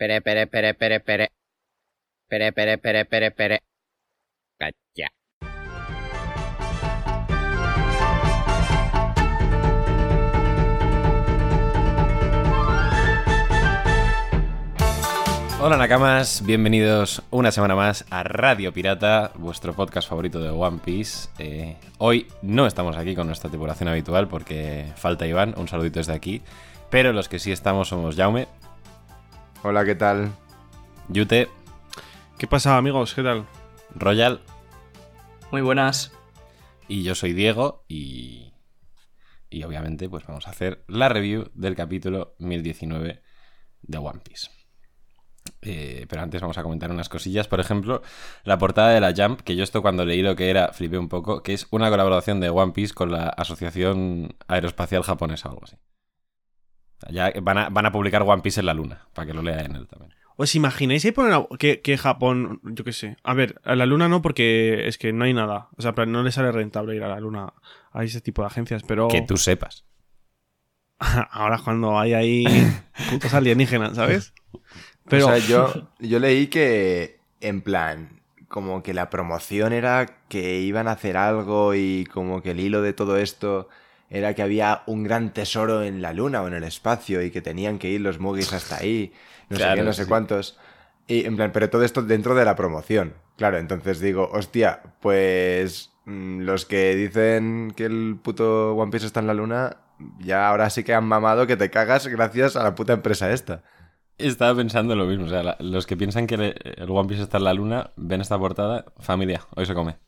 Pere, pere, pere, pere, pere. Pere, pere, pere, pere, pere. Cacha. Hola Nakamas, bienvenidos una semana más a Radio Pirata, vuestro podcast favorito de One Piece. Eh, hoy no estamos aquí con nuestra tripulación habitual porque falta Iván, un saludito desde aquí. Pero los que sí estamos somos Jaume, Hola, ¿qué tal? Yute, ¿Qué pasa, amigos? ¿Qué tal? Royal Muy buenas. y yo soy Diego y... Y obviamente pues vamos a hacer la review del capítulo 1019 de One Piece. Eh, pero antes vamos a comentar unas cosillas. Por ejemplo, la portada de la Jump, que yo esto cuando leí lo que era flipé un poco, que es una colaboración de One Piece con la Asociación Aeroespacial Japonesa o algo así. Ya van a, van a publicar One Piece en la luna, para que lo lea en él también. ¿Os imagináis ahí poner a- que, que Japón, yo qué sé? A ver, a la luna no, porque es que no hay nada. O sea, no le sale rentable ir a la luna a ese tipo de agencias, pero Que tú sepas. ahora cuando hay ahí putos alienígenas, ¿sabes? Pero O sea, yo, yo leí que, en plan, como que la promoción era que iban a hacer algo y como que el hilo de todo esto era que había un gran tesoro en la luna o en el espacio y que tenían que ir los Mugis hasta ahí, no sé Claro, qué, no sé sí. cuántos. Y en plan, pero todo esto dentro de la promoción. Claro, entonces digo, hostia, pues mm, los que dicen que el puto One Piece está en la luna, ya ahora sí que han mamado que te cagas gracias a la puta empresa esta. Estaba pensando lo mismo. O sea, la- los que piensan que le- el One Piece está en la luna, ven esta portada, familia, hoy se come.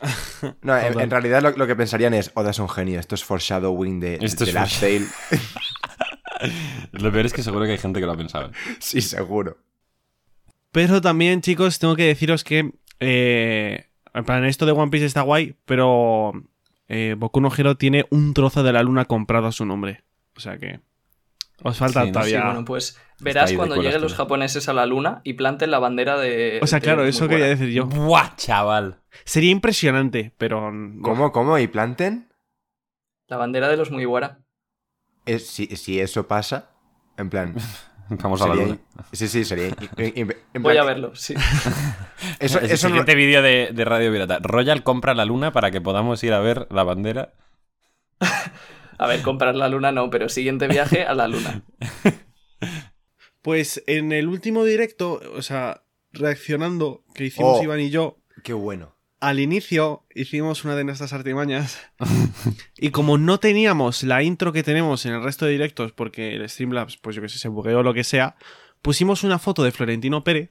No, en, realidad lo, lo que pensarían es, Oda es un genio, esto es foreshadowing de, Esto de es Last Tale. Lo peor es que seguro que hay gente que lo ha pensado. sí, seguro. Pero también, chicos, tengo que deciros que. eh, en plan, esto de One Piece está guay, pero. Eh, Boku no Hero tiene un trozo de la luna comprado a su nombre. O sea que. Os falta Sí, no Sí, todavía. bueno, pues verás cuando lleguen los japoneses a la luna y planten la bandera de. o sea, de claro, eso quería decir yo. ¡Buah, chaval! Sería impresionante, pero. ¿Cómo, cómo? ¿Y planten? La bandera de los Mugiwara. Es, si, si eso pasa, en plan... Vamos a la luna. Sí, sí, sería... in- in- Voy plan- a verlo, sí. Eso, Es el eso no- siguiente vídeo de, de Radio Pirata. Royal compra la luna para que podamos ir a ver la bandera. A ver, comprar la luna no, pero siguiente viaje a la luna. Pues en el último directo, o sea, reaccionando que hicimos Oh. Iván y yo, Qué bueno. al inicio hicimos una de nuestras artimañas. y como no teníamos la intro que tenemos en el resto de directos, porque el Streamlabs, pues yo que sé, se bugueó o lo que sea, pusimos una foto de Florentino Pérez,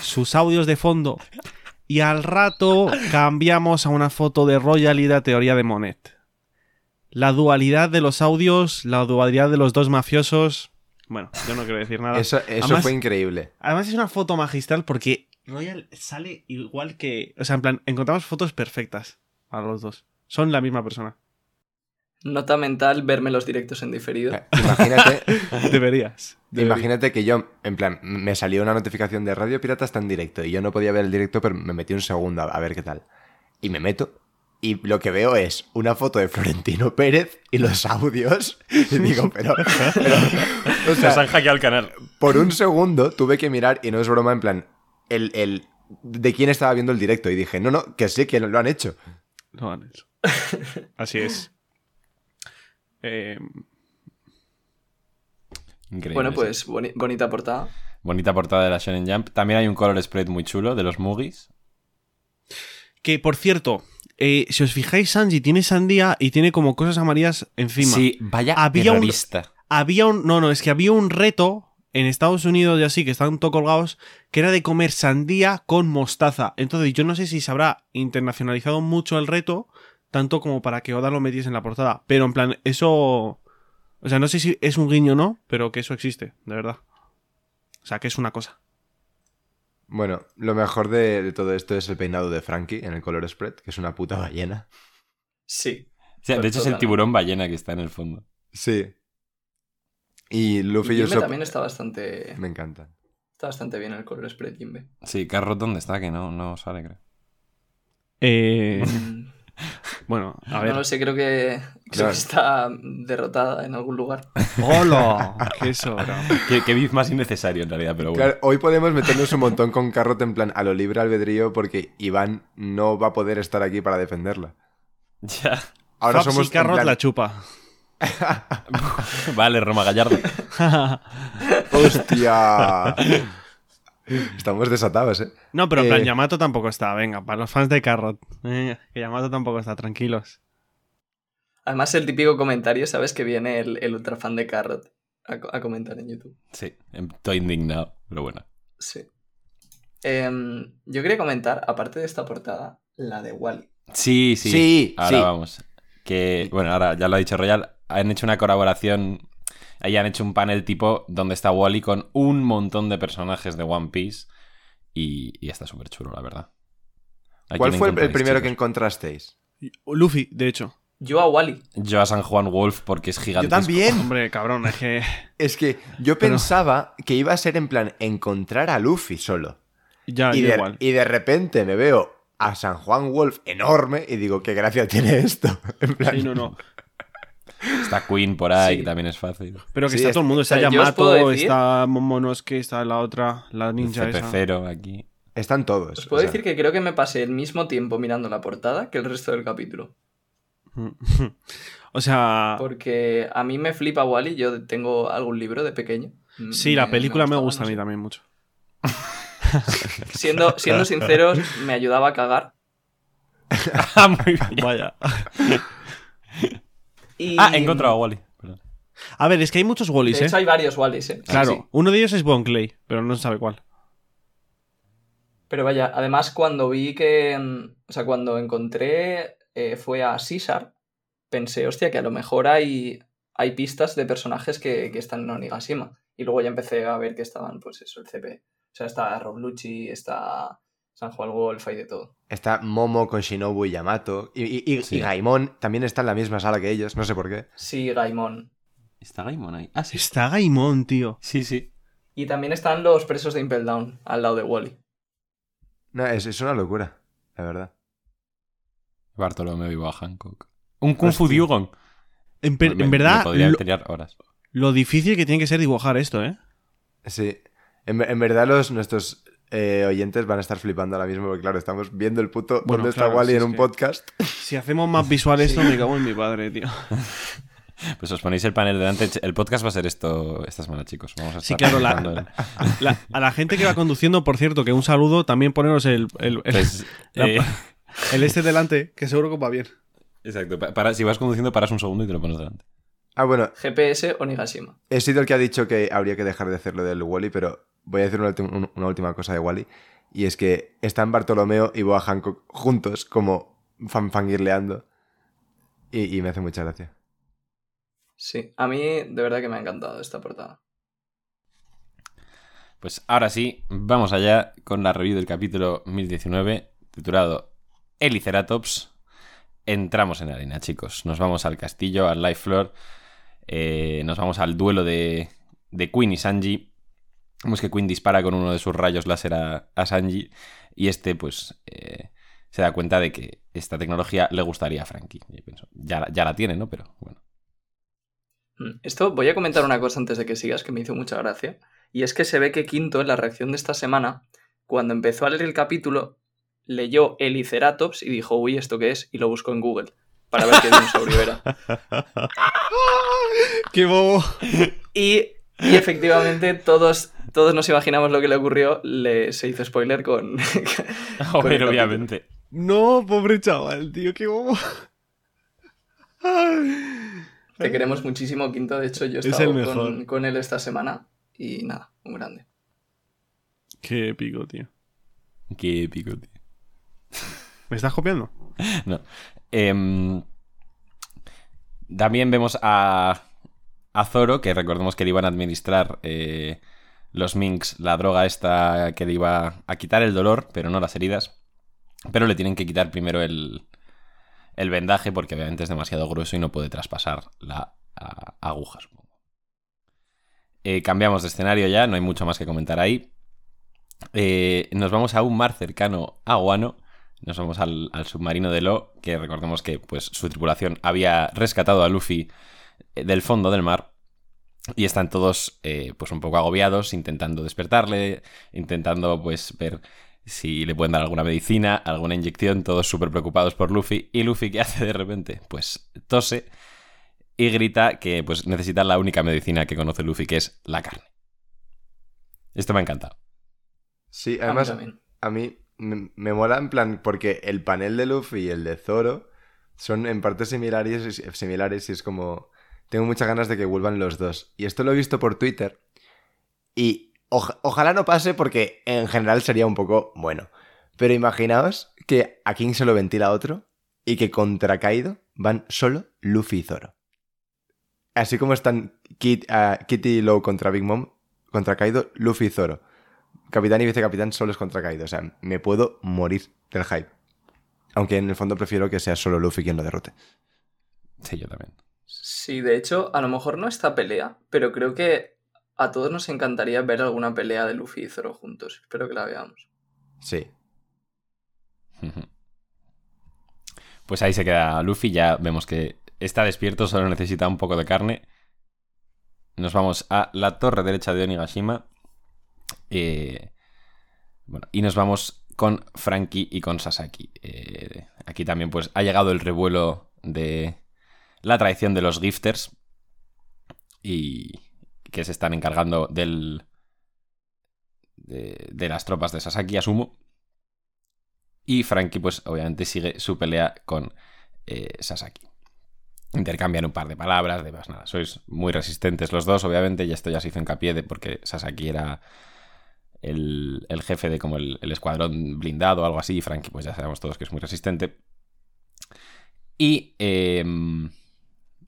sus audios de fondo, y al rato cambiamos a una foto de Royal y la teoría de Monet. La dualidad de los audios, la dualidad de los dos mafiosos. Bueno, yo no quiero decir nada. Eso, eso Además- fue increíble. Además es una foto magistral porque Royal sale igual que... O sea, en plan, encontramos fotos perfectas a los dos. Son la misma persona. Nota mental, verme los directos en diferido. Eh, Imagínate, Deberías. imagínate que yo, en plan, me salió una notificación de Radio Pirata está en directo y yo no podía ver el directo, pero me metí un segundo a ver qué tal. Y me meto y lo que veo es una foto de Florentino Pérez y los audios. Y digo, pero... pero o sea, Nos han hackeado el canal. por un segundo tuve que mirar, y no es broma, en plan, el, el de quién estaba viendo el directo. Y dije, no, no, que sí, que lo han hecho. No han hecho. Así es. Eh, Increíble. Bueno, pues boni- bonita portada. Bonita portada de la Shonen Jump. También hay un color spread muy chulo de los Mugis. que, por cierto, eh, si os fijáis, Sanji tiene sandía y tiene como cosas amarillas encima. Sí, vaya Había un-. Había un... No, no, es que había un reto en Estados Unidos y así, que están todo colgados, que era de comer sandía con mostaza. Entonces yo no sé si se habrá internacionalizado mucho el reto, tanto como para que Oda lo metiese en la portada. Pero en plan, eso... O sea, no sé si es un guiño o no, pero que eso existe, de verdad. O sea, que es una cosa. Bueno, lo mejor de, de todo esto es el peinado de Frankie en el color spread, que es una puta ballena. Sí. O sea, de hecho es el tiburón ballena que está en el fondo. Sí. Y Luffy y Jimbe Usopp también está bastante, me encantan. está bastante bien el color spread Jimbe. Sí, Carrot, ¿dónde está? Que no, no sale, creo. Eh... Bueno, a No lo sé, creo que, creo No. que está derrotada en algún lugar. ¡Hola! ¡Qué eso, bro! Qué, qué beef más innecesario en realidad, pero bueno. Claro, hoy podemos meternos un montón con Carrot en plan a lo libre albedrío porque Iván no va a poder estar aquí para defenderla. Ya. Ahora y somos en Carrot plan, la chupa. Vale, Roma Gallardo. ¡Hostia! Estamos desatados, ¿eh? No, pero en plan, Eh, Yamato tampoco está. Venga, para los fans de Carrot. Que Yamato tampoco está, tranquilos. Además, el típico comentario, ¿sabes? Que viene el, el ultra fan de Carrot a, a comentar en YouTube. Sí, estoy indignado, pero bueno. Sí. Em, yo quería comentar, aparte de esta portada, la de Wally. Sí, sí. Sí, Ahora sí. vamos. Que, bueno, ahora ya lo ha dicho Royal. Han hecho una colaboración. Ahí han hecho un panel tipo donde está Wally con un montón de personajes de One Piece. Y, y está súper chulo, la verdad. ¿A ¿Cuál fue el, primero que encontrasteis? Luffy, de hecho. Yo a Wally. Yo a San Juan Wolf porque es Yo gigantesco. también. Hombre, cabrón, es que. Es que yo Pero- pensaba que iba a ser en plan encontrar a Luffy solo. Ya, y, yo de, igual. y de repente me veo a San Juan Wolf enorme y digo, qué gracia tiene esto. En plan, Sí, no, no. Está Queen por ahí, Sí. que también es fácil. Pero que Sí, está es- todo el mundo. Está o sea, Yamato, está Momonosuke, está la otra, la ninja esa. CP0 aquí. Están todos. Os puedo o sea, decir que creo que me pasé el mismo tiempo mirando la portada que el resto del capítulo. o sea, Porque a mí me flipa Wally. Yo tengo algún libro de pequeño. sí, la película me, gusta no a mí también mucho. Siendo, siendo sinceros, me ayudaba a cagar. ah, muy bien. Vaya. Y... Ah, he encontrado a Wally. Perdón. A ver, es que hay muchos Wallys, De ¿eh? hecho, hay varios Wallys, ¿eh? Claro, sí. uno de ellos es Bon Clay, pero no se sabe cuál. Pero vaya, además cuando vi que... mm, O sea, cuando encontré eh, fue a César, pensé, hostia, que a lo mejor hay, hay pistas de personajes que, que están en Onigashima. Y luego ya empecé a ver que estaban, pues eso, el CP. O sea, está Rob Lucci, está San Juan Wolf, hay de todo. Está Momo con Shinobu y Yamato. Y, y, y- Sí. y Gaimon también está en la misma sala que ellos, no sé por qué. Sí, Gaimon. ¿Está Gaimon ahí? Ah, sí. Está Gaimon, tío. Sí, sí. Y también están los presos de Impel Down, al lado de Wally. No, es, es una locura, la verdad. Bartolomeo vivo a Hancock. Un Kung Fu. Dugong. En, per- Me- en me verdad, podría lo, horas. lo difícil que tiene que ser dibujar esto, ¿eh? Sí. En, en verdad los nuestros eh, oyentes van a estar flipando ahora mismo porque claro, estamos viendo el puto Bueno, dónde está claro, Wally sí, en es un que- podcast. Si hacemos más visual esto, me cago en mi padre, tío. Pues os ponéis el panel delante. El podcast va a ser esto esta semana, chicos. Vamos a Sí, estar claro, la- comentando el- La- a la gente que va conduciendo, por cierto, que un saludo, también poneros el, el, el- Pues, La- eh, el este delante, que seguro que va bien. exacto. Pa- para- si vas conduciendo, paras un segundo y te lo pones delante. Ah, bueno, GPS Onigashima. he sido el que ha dicho que habría que dejar de hacerlo del Wally, pero voy a decir una, última cosa de Wally. Y es que están Bartolomeo y Boa Hancock juntos, como fanfangirleando. Y, y me hace mucha gracia. Sí, a mí de verdad que me ha encantado esta portada. Pues ahora sí, vamos allá con la review del capítulo 1019, titulado Eliceratops. Entramos en arena, chicos. Nos vamos al castillo, al live floor. eh, nos vamos al duelo de, de Queen y Sanji. Vemos que Queen dispara con uno de sus rayos láser a, a Sanji. Y este, pues, eh, se da cuenta de que esta tecnología le gustaría a Frankie. Y pienso, ya, la- ya la tiene, ¿no? Pero bueno. Mm, Esto voy a comentar una cosa antes de que sigas que me hizo mucha gracia. Y es que se ve que Quinto, en la reacción de esta semana, cuando empezó a leer el capítulo, leyó Eliceratops y dijo, uy, ¿esto qué es? Y lo buscó en Google para ver qué dinosaurio era. ¡Qué bobo! Y, y efectivamente todos, todos nos imaginamos lo que le ocurrió. Le, se hizo spoiler con... con el capítulo. No, pobre chaval, tío, qué bobo. Te queremos muchísimo, Quinto. De hecho, yo he Es estado el mejor. con, con él esta semana y nada, un grande. Qué épico, tío. Qué épico, tío. ¿Me estás copiando? No. Em, también vemos a, a Zoro, que recordemos que le iban a administrar eh, los Minks, la droga esta que le iba a quitar el dolor, pero no las heridas. Pero le tienen que quitar primero el, el vendaje, porque obviamente es demasiado grueso y no puede traspasar la aguja, supongo. Eh, cambiamos de escenario ya, no hay mucho más que comentar ahí. Eh, nos vamos a un mar cercano a Guano. Nos vamos al, al submarino de Lo, que recordemos que pues, su tripulación había rescatado a Luffy eh, del fondo del mar. Y están todos eh, pues un poco agobiados, intentando despertarle, intentando pues ver si le pueden dar alguna medicina, alguna inyección, todos súper preocupados por Luffy. ¿Y Luffy qué hace de repente? Pues tose y grita que pues necesita la única medicina que conoce Luffy, que es la carne. Esto me ha encantado. Sí, A mí además, a mí me, me mola en plan porque el panel de Luffy y el de Zoro son en parte similares, similares y es como... Tengo muchas ganas de que vuelvan los dos. Y esto lo he visto por Twitter y oj- ojalá no pase porque en general sería un poco bueno. Pero imaginaos que a King se lo ventila otro y que contra Kaido van solo Luffy y Zoro. Así como están ah, Kitty y Low contra Big Mom, contra Kaido, Luffy y Zoro. Capitán y vicecapitán solo es contra Kaido. O sea, me puedo morir del hype. Aunque en el fondo prefiero que sea solo Luffy quien lo derrote. Sí, yo también. Sí, de hecho, a lo mejor no esta pelea, pero creo que a todos nos encantaría ver alguna pelea de Luffy y Zoro juntos. Espero que la veamos. Sí. Pues ahí se queda Luffy, ya vemos que está despierto, solo necesita un poco de carne. Nos vamos a la torre derecha de Onigashima. Eh, bueno, y nos vamos con Frankie y con Sasaki. Eh, aquí también pues ha llegado el revuelo de la traición de los gifters y que se están encargando del de, las tropas de Sasaki, asumo. Y Frankie, pues obviamente sigue su pelea con eh, Sasaki. Intercambian un par de palabras, de más nada. Sois muy resistentes los dos, obviamente, y esto ya se hizo hincapié de porque Sasaki era el, el jefe de como el, escuadrón blindado o algo así, y Frankie, pues ya sabemos todos que es muy resistente. Y eh,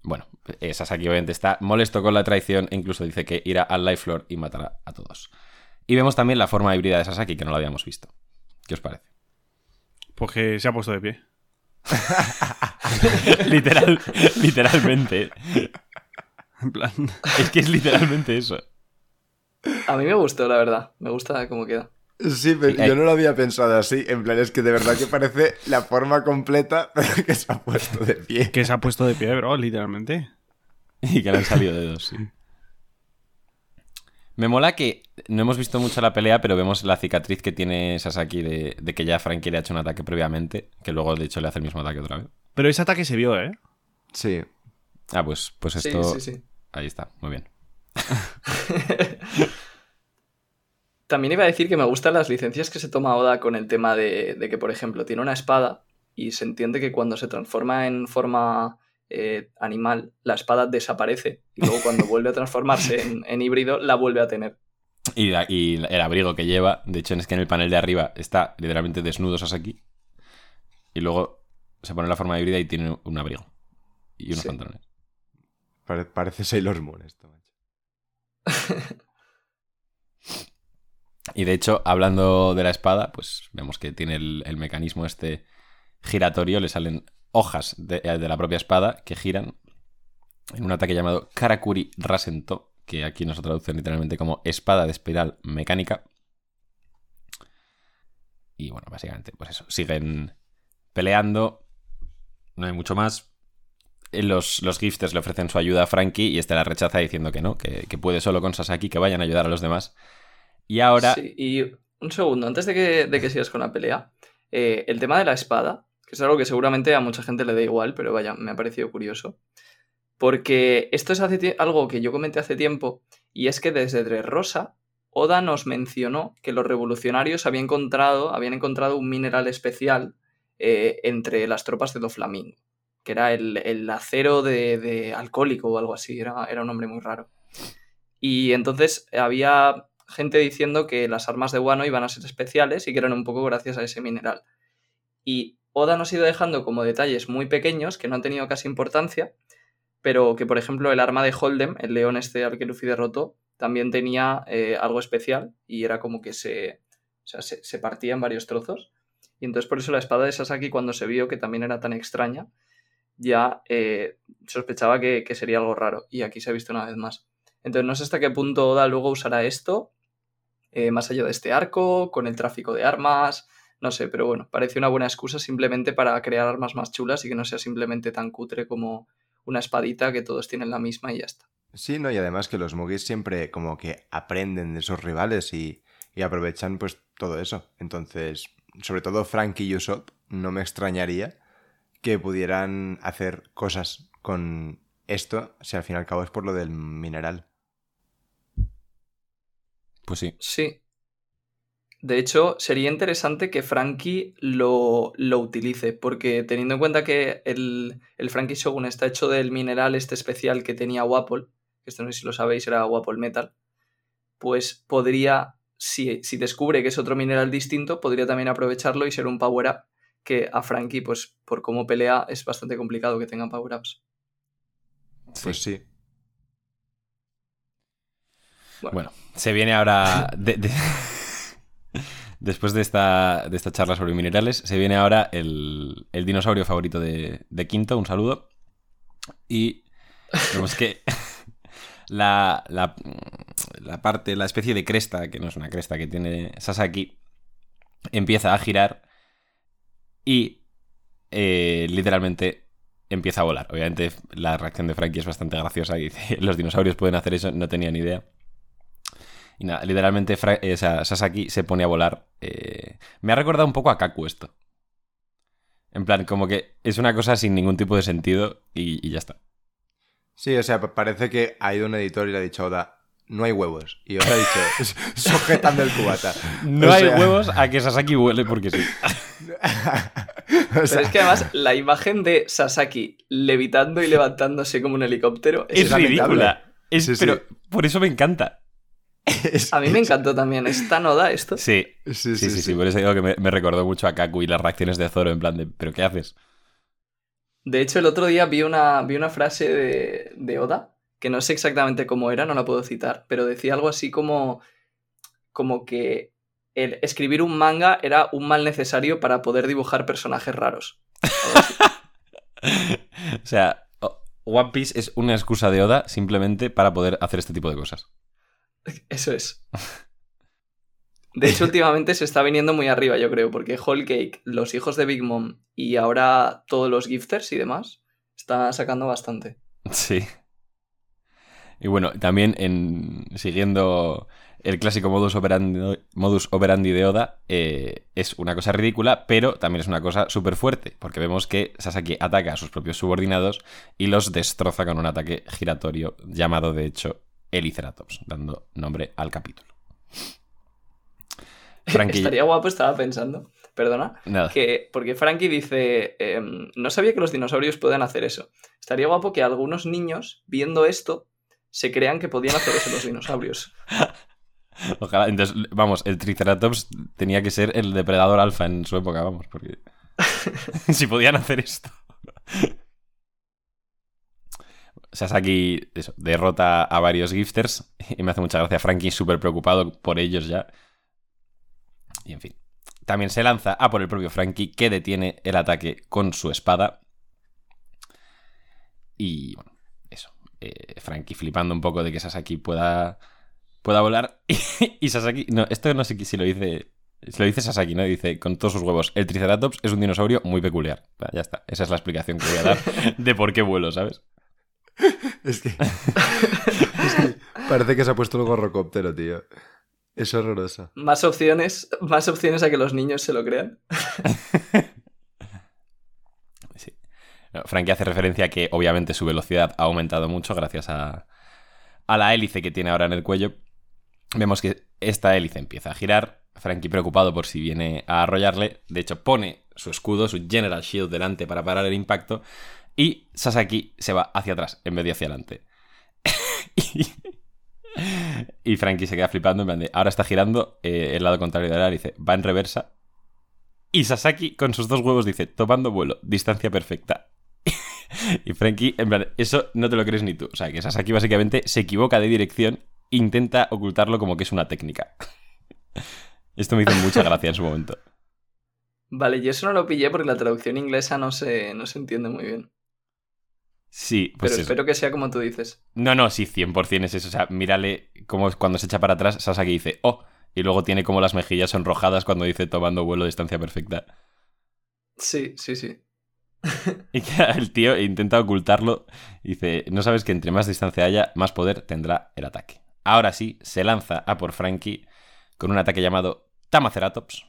bueno, eh, Sasaki obviamente está molesto con la traición e incluso dice que irá al Life Floor y matará a todos. Y vemos también la forma híbrida de Sasaki, que no lo habíamos visto. ¿Qué os parece? Porque se ha puesto de pie. Literal, literalmente. En plan. Es que es literalmente eso. A mí me gustó, la verdad. Me gusta cómo queda. Sí, pero Sí, eh. yo no lo había pensado así. En plan, es que de verdad que parece la forma completa pero que se ha puesto de pie. Que se ha puesto de pie, bro, literalmente. Y que le han salido dedos, sí. Me mola que no hemos visto mucho la pelea, pero vemos la cicatriz que tiene Sasaki de, de que ya Frankie le ha hecho un ataque previamente, que luego de hecho le hace el mismo ataque otra vez. Pero ese ataque se vio, ¿eh? Sí. Ah, pues, pues Sí, esto... sí, sí. Ahí está, muy bien. También iba a decir que me gustan las licencias que se toma Oda con el tema de, de que, por ejemplo, tiene una espada y se entiende que cuando se transforma en forma eh, animal, la espada desaparece y luego cuando vuelve a transformarse en, en híbrido, la vuelve a tener. Y, la- y el abrigo que lleva, de hecho es que en el panel de arriba está literalmente desnudo Sasaki. Y luego se pone la forma híbrida y tiene un abrigo. Y unos Sí. pantalones. Pare- parece Sailor Moon esto, macho. Y de hecho, hablando de la espada, pues vemos que tiene el, mecanismo este giratorio, le salen hojas de, eh, de la propia espada que giran en un ataque llamado Karakuri Rasento, que aquí nos traducen literalmente como espada de espiral mecánica. Y bueno, básicamente, pues eso, siguen peleando, no hay mucho más. Eh, Los, los gifters le ofrecen su ayuda a Frankie y este la rechaza diciendo que no, que, que puede solo con Sasaki, que vayan a ayudar a los demás. Y ahora Sí, y un segundo, antes de que, de que sigas con la pelea, eh, el tema de la espada, que es algo que seguramente a mucha gente le da igual, pero vaya, me ha parecido curioso. Porque esto es algo que yo comenté hace tiempo, y es que desde Dressrosa, Oda nos mencionó que los revolucionarios habían encontrado, habían encontrado un mineral especial eh, entre las tropas de Doflamingo, que era el, el acero de, de alcohólico o algo así, era, era un nombre muy raro. Y entonces había gente diciendo que las armas de Wano iban a ser especiales y que eran un poco gracias a ese mineral. Y Oda nos ha ido dejando como detalles muy pequeños que no han tenido casi importancia, pero que por ejemplo el arma de Holdem, el león este al que Luffy derrotó, también tenía eh, algo especial y era como que se, o sea, se, partía en varios trozos. Y entonces por eso la espada de Sasaki cuando se vio que también era tan extraña, ya eh, sospechaba que sería algo raro y aquí se ha visto una vez más. Entonces no sé hasta qué punto Oda luego usará esto, eh, más allá de este arco, con el tráfico de armas, No sé, pero bueno, parece una buena excusa simplemente para crear armas más chulas y que no sea simplemente tan cutre como una espadita que todos tienen la misma y ya está. Sí, no, y además que los Mugis siempre como que aprenden de esos rivales y, y aprovechan pues todo eso. Entonces, sobre todo Frank y Usopp, no me extrañaría que pudieran hacer cosas con esto si al fin y al cabo es por lo del mineral. Pues sí. Sí. De hecho, sería interesante que Frankie lo, lo utilice, porque teniendo en cuenta que el, el Frankie Shogun está hecho del mineral este especial que tenía Wapol, que esto no sé si lo sabéis, era Wapol Metal, pues podría, si, si descubre que es otro mineral distinto, podría también aprovecharlo y ser un power-up que a Frankie, pues por cómo pelea, es bastante complicado que tenga power-ups. Pues sí. Bueno, se viene ahora. de- de- Después de esta, de esta charla sobre minerales, se viene ahora el, el dinosaurio favorito de, de Quinto. Un saludo. Y vemos que la, la, la parte, la especie de cresta, que no es una cresta que tiene Sasaki, empieza a girar y eh, literalmente empieza a volar. Obviamente la reacción de Frankie es bastante graciosa y dice, los dinosaurios pueden hacer eso, no tenía ni idea. Y nada, literalmente Fra- eh, o sea, Sasaki se pone a volar. eh, Me ha recordado un poco a Kaku esto. En plan, como que es una cosa sin ningún tipo de sentido y, y ya está. Sí, o sea, pa- parece que ha ido un editor y le ha dicho Oda, no hay huevos. Y os ha dicho, "S- sujetando el cubata. No O hay sea- huevos a que Sasaki vuele porque sí. o Pero es que además la imagen de Sasaki levitando y levantándose como un helicóptero es ridícula. Es, Sí, sí. Pero por eso me encanta. Es- A mí me encantó también. ¿Es tan oda esto? Sí, Sí, sí, sí, sí, por eso digo que me, me recordó mucho a Kaku y las reacciones de Zoro en plan de, ¿pero qué haces? De hecho, el otro día vi una, vi una frase de, de Oda, que no sé exactamente cómo era, no la puedo citar, pero decía algo así como, como que el escribir un manga era un mal necesario para poder dibujar personajes raros. O sea, One Piece es una excusa de Oda simplemente para poder hacer este tipo de cosas. Eso es. De hecho, últimamente se está viniendo muy arriba, yo creo, porque Whole Cake, los hijos de Big Mom y ahora todos los gifters y demás, está sacando bastante. Sí. Y bueno, también en siguiendo el clásico modus operandi, modus operandi de Oda, eh, es una cosa ridícula, pero también es una cosa súper fuerte, porque vemos que Sasaki ataca a sus propios subordinados y los destroza con un ataque giratorio llamado, de hecho, Eliceratops, dando nombre al capítulo. Frankie- Estaría guapo, estaba pensando, perdona, Nada. que porque Frankie dice, em, no sabía que los dinosaurios pueden hacer eso. Estaría guapo que algunos niños, viendo esto, se crean que podían hacer eso los dinosaurios. Ojalá. Entonces, vamos, el Triceratops tenía que ser el depredador alfa en su época, vamos, porque. si podían hacer esto. Sasaki eso, derrota a varios gifters y me hace mucha gracia Frankie súper preocupado por ellos ya. Y en fin. También se lanza a por el propio Frankie que detiene el ataque con su espada. Y bueno, eso. Eh, Frankie flipando un poco de que Sasaki pueda pueda volar. y Sasaki. No, esto no sé si lo dice. Si lo dice Sasaki, ¿no? Dice con todos sus huevos. El Triceratops es un dinosaurio muy peculiar. Ya está. Esa es la explicación que voy a dar de por qué vuelo, ¿sabes? Es que, es que parece que se ha puesto el gorrocóptero, tío. Es horroroso. Más opciones, más opciones a que los niños se lo crean. Sí. No, Frankie hace referencia a que obviamente su velocidad ha aumentado mucho gracias a, a la hélice que tiene ahora en el cuello. Vemos que esta hélice empieza a girar. Frankie preocupado por si viene a arrollarle. De hecho, pone su escudo, su General Shield delante para parar el impacto. Y Sasaki se va hacia atrás en vez de hacia adelante. y, Frankie se queda flipando en plan ahora está girando eh, el lado contrario de la hélice. Va en reversa. Y Sasaki con sus dos huevos dice, tomando vuelo, distancia perfecta. y Frankie, en plan, eso no te lo crees ni tú. O sea, que Sasaki básicamente se equivoca de dirección, intenta ocultarlo como que es una técnica. Esto me hizo mucha gracia en su momento. Vale, yo eso no lo pillé porque la traducción inglesa no se, no se entiende muy bien. Sí, pues Pero eso. espero que sea como tú dices. No, no, sí, 100% es eso. O sea, mírale cómo es cuando se echa para atrás, Sasaki dice, oh, Y luego tiene como las mejillas sonrojadas cuando dice tomando vuelo a distancia perfecta. Sí, sí, sí. Y que el tío intenta ocultarlo. Dice, no sabes que entre más distancia haya, más poder tendrá el ataque. Ahora sí, se lanza a por Frankie con un ataque llamado Tamaceratops.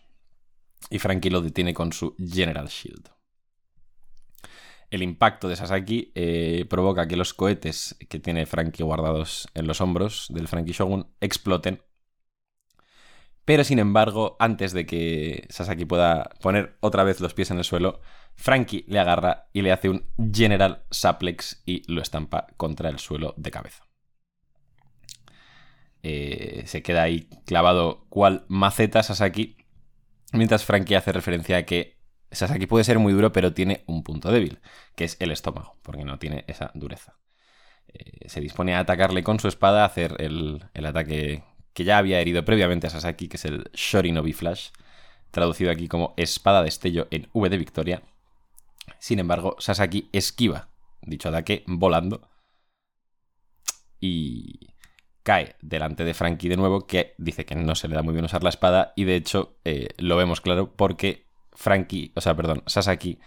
Y Frankie lo detiene con su General Shield. El impacto de Sasaki eh, provoca que los cohetes que tiene Frankie guardados en los hombros del Frankie Shogun exploten. Pero sin embargo, antes de que Sasaki pueda poner otra vez los pies en el suelo, Frankie le agarra y le hace un General Suplex y lo estampa contra el suelo de cabeza. Eh, se queda ahí clavado cual maceta Sasaki, mientras Frankie hace referencia a que Sasaki puede ser muy duro, pero tiene un punto débil, que es el estómago, porque no tiene esa dureza. Eh, se dispone a atacarle con su espada, a hacer el, ataque que ya había herido previamente a Sasaki, que es el Shorinobi Flash, traducido aquí como espada de estello en V de victoria. Sin embargo, Sasaki esquiva dicho ataque volando y cae delante de Frankie de nuevo, que dice que no se le da muy bien usar la espada y de hecho eh, lo vemos claro porque Frankie, o sea, perdón, Sasaki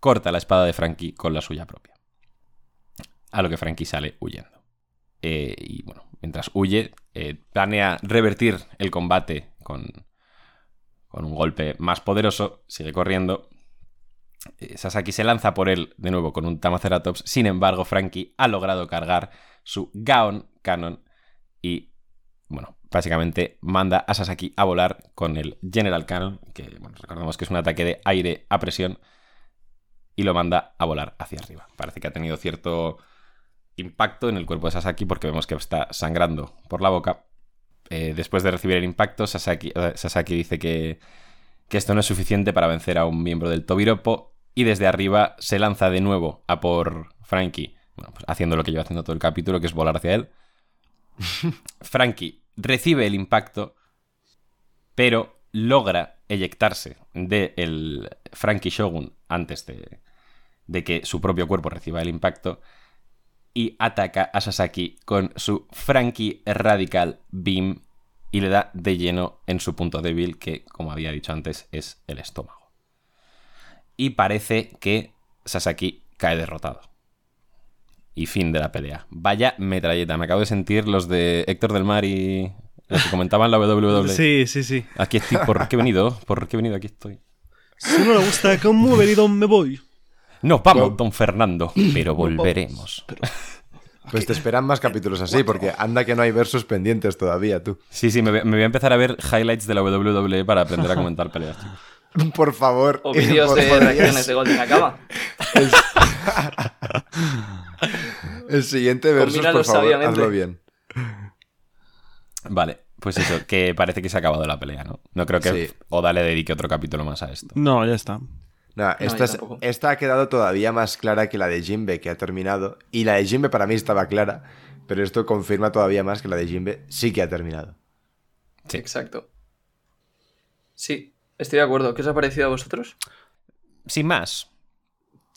corta la espada de Frankie con la suya propia. A lo que Frankie sale huyendo. Eh, y bueno, mientras huye, eh, planea revertir el combate con, con un golpe más poderoso, sigue corriendo. Eh, Sasaki se lanza por él de nuevo con un Tamaceratops. Sin embargo, Frankie ha logrado cargar su Gaon Cannon y, bueno, básicamente manda a Sasaki a volar con el General Cannon, que bueno, recordamos que es un ataque de aire a presión, y lo manda a volar hacia arriba. Parece que ha tenido cierto impacto en el cuerpo de Sasaki porque vemos que está sangrando por la boca. Eh, después de recibir el impacto, Sasaki, eh, Sasaki dice que, que esto no es suficiente para vencer a un miembro del Tobiropo y desde arriba se lanza de nuevo a por Frankie, bueno, pues haciendo lo que lleva haciendo todo el capítulo, que es volar hacia él. Frankie recibe el impacto, pero logra eyectarse del Frankie Shogun antes de, de que su propio cuerpo reciba el impacto y ataca a Sasaki con su Frankie Radical Beam y le da de lleno en su punto débil, que, como había dicho antes, es el estómago. Y parece que Sasaki cae derrotado. Y fin de la pelea. Vaya metralleta. Me acabo de sentir los de Héctor del Mar y los que comentaban la WWE. Sí, sí, sí. Aquí estoy. ¿Por qué he venido? ¿Por qué he venido? Aquí estoy. Si no le gusta cómo he venido, me voy. Nos vamos, don Fernando, pero volveremos. Pues te esperan más capítulos así, porque anda que no hay versos pendientes todavía, tú. Sí, sí, me voy, me voy a empezar a ver highlights de la WWE para aprender a comentar peleas. Por favor. O vídeos de reacciones de Golden Acaba. El, siguiente verso, por Combínalos favor, sabiamente. hazlo bien. Vale, pues eso, que parece que se ha acabado la pelea, ¿no? No creo que Sí. Oda le dedique otro capítulo más a esto. No, ya está. No, esta, es- esta ha quedado todavía más clara que la de Jimbe, que ha terminado. Y la de Jimbe para mí estaba clara, pero esto confirma todavía más que la de Jimbe sí que ha terminado. Sí. Exacto. Sí, estoy de acuerdo. ¿Qué os ha parecido a vosotros? Sin más.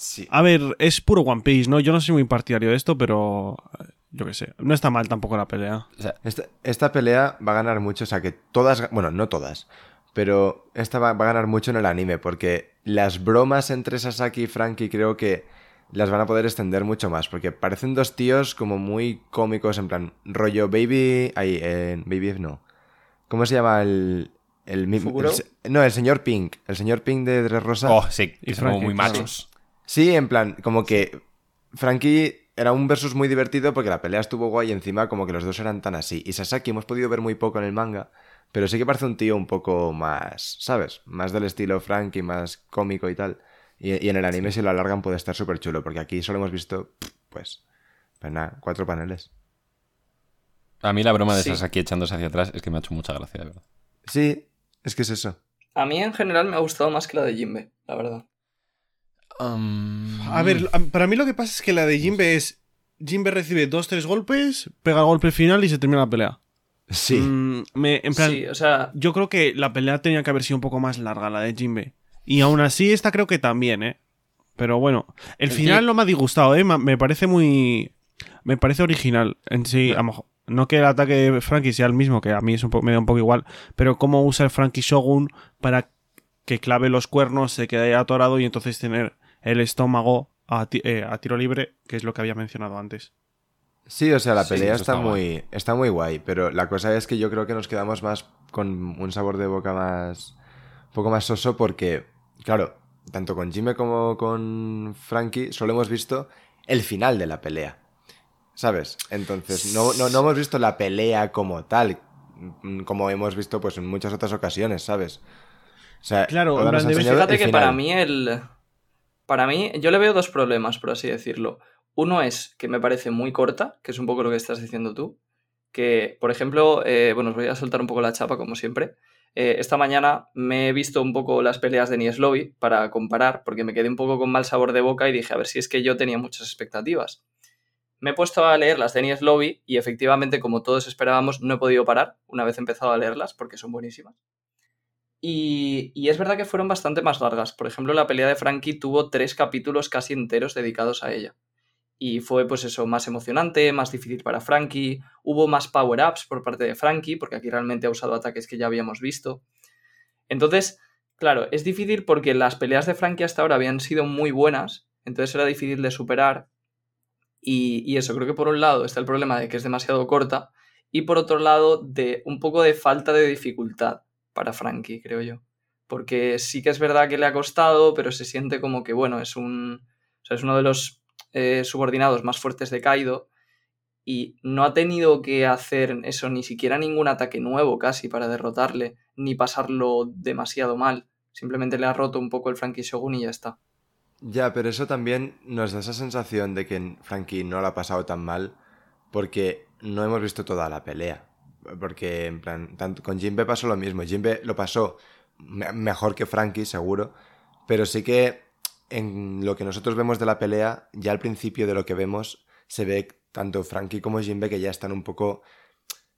Sí. A ver, es puro One Piece, ¿no? Yo no soy muy partidario de esto, pero. eh, Yo qué sé. No está mal tampoco la pelea. O sea, Esta, esta pelea va a ganar mucho, o sea que todas, bueno, no todas, pero esta va, va a ganar mucho en el anime, porque las bromas entre Sasaki y Frankie creo que las van a poder extender mucho más, porque parecen dos tíos como muy cómicos, en plan, rollo Baby... Ahí, eh, Baby no. ¿Cómo se llama el... el, el no, el señor Pink, el señor Pink de Dres Rosa. oh, sí, Y son como Frankie, muy machos. Sí, en plan, como que Frankie era un versus muy divertido porque la pelea estuvo guay y encima como que los dos eran tan así. Y Sasaki hemos podido ver muy poco en el manga, pero sí que parece un tío un poco más, ¿sabes? Más del estilo Frankie, más cómico y tal. Y, y en el anime si lo alargan puede estar súper chulo, porque aquí solo hemos visto, pues, pues nada, cuatro paneles. A mí la broma de Sí. Sasaki echándose hacia atrás es que me ha hecho mucha gracia, de verdad. Sí, es que es eso. A mí en general me ha gustado más que la de Jimbe, la verdad. A ver, para mí lo que pasa es que la de Jimbe es. Jimbe recibe dos, tres golpes, pega el golpe final y se termina la pelea. Sí. Mm, me- en plan, Sí, o sea, yo creo que la pelea tenía que haber sido un poco más larga, la de Jimbe. Y aún así, esta creo que también, ¿eh? Pero bueno, el El final no me ha disgustado, ¿eh? Me parece muy. Me parece original en sí. No. A lo mejor. no que el ataque de Frankie sea el mismo, que a mí es un poco, me da un poco igual, pero cómo usa el Frankie Shogun para que clave los cuernos, se quede atorado y entonces tener el estómago a, ti- eh, a tiro libre, que es lo que había mencionado antes. Sí, o sea, la Sí, pelea está, está muy, está muy guay, pero la cosa es que yo creo que nos quedamos más con un sabor de boca más. un poco más soso porque, claro, tanto con Jimmy como con Frankie solo hemos visto el final de la pelea. ¿Sabes? Entonces, no, no, no hemos visto la pelea como tal, como hemos visto pues en muchas otras ocasiones, ¿sabes? O sea, Claro, Fíjate que final. para mí el. Para mí, yo le veo dos problemas, por así decirlo. Uno es que me parece muy corta, que es un poco lo que estás diciendo tú. Que, por ejemplo, eh, bueno, os voy a soltar un poco la chapa, como siempre. Eh, esta mañana me he visto un poco las peleas de Nies Lobby para comparar, porque me quedé un poco con mal sabor de boca y dije, a ver si es que yo tenía muchas expectativas. Me he puesto a leer las de Nies Lobby y efectivamente, como todos esperábamos, no he podido parar una vez empezado a leerlas porque son buenísimas. Y, es verdad que fueron bastante más largas. Por ejemplo, la pelea de Frankie tuvo tres capítulos casi enteros dedicados a ella. Y fue, pues eso, más emocionante, más difícil para Frankie. Hubo más power-ups por parte de Frankie, porque aquí realmente ha usado ataques que ya habíamos visto. Entonces, claro, es difícil porque las peleas de Frankie hasta ahora habían sido muy buenas, entonces era difícil de superar. Y eso, creo que por un lado está el problema de que es demasiado corta, y por otro lado, de un poco de falta de dificultad para Frankie, creo yo. Porque sí que es verdad que le ha costado, pero se siente como que, bueno, es un. O sea, es uno de los eh, subordinados más fuertes de Kaido. Y no ha tenido que hacer eso, ni siquiera ningún ataque nuevo casi para derrotarle, ni pasarlo demasiado mal. Simplemente le ha roto un poco el Frankie Shogun y ya está. Ya, pero eso también nos da esa sensación de que Frankie no lo ha pasado tan mal porque no hemos visto toda la pelea. Porque, en plan, tanto, con Jinbe pasó lo mismo. Jinbe lo pasó me- mejor que Frankie, seguro. Pero sí que en lo que nosotros vemos de la pelea, ya al principio de lo que vemos, se ve tanto Frankie como Jinbe que ya están un poco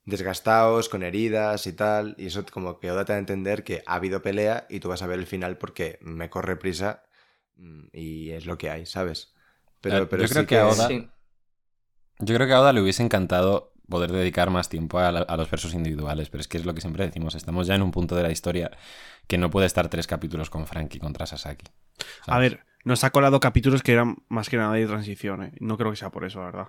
desgastados, con heridas y tal. Y eso como que Oda te da a entender que ha habido pelea y tú vas a ver el final porque me corre prisa mm, y es lo que hay, ¿sabes? Pero, Eh, pero yo creo sí que a Oda- Sí. Yo creo que a Oda le hubiese encantado poder dedicar más tiempo a, la- a los versos individuales, pero es que es lo que siempre decimos, estamos ya en un punto de la historia que no puede estar tres capítulos con Frankie contra Sasaki. A ver, nos ha colado capítulos que eran más que nada de transición, ¿eh? No creo que sea por eso, la verdad.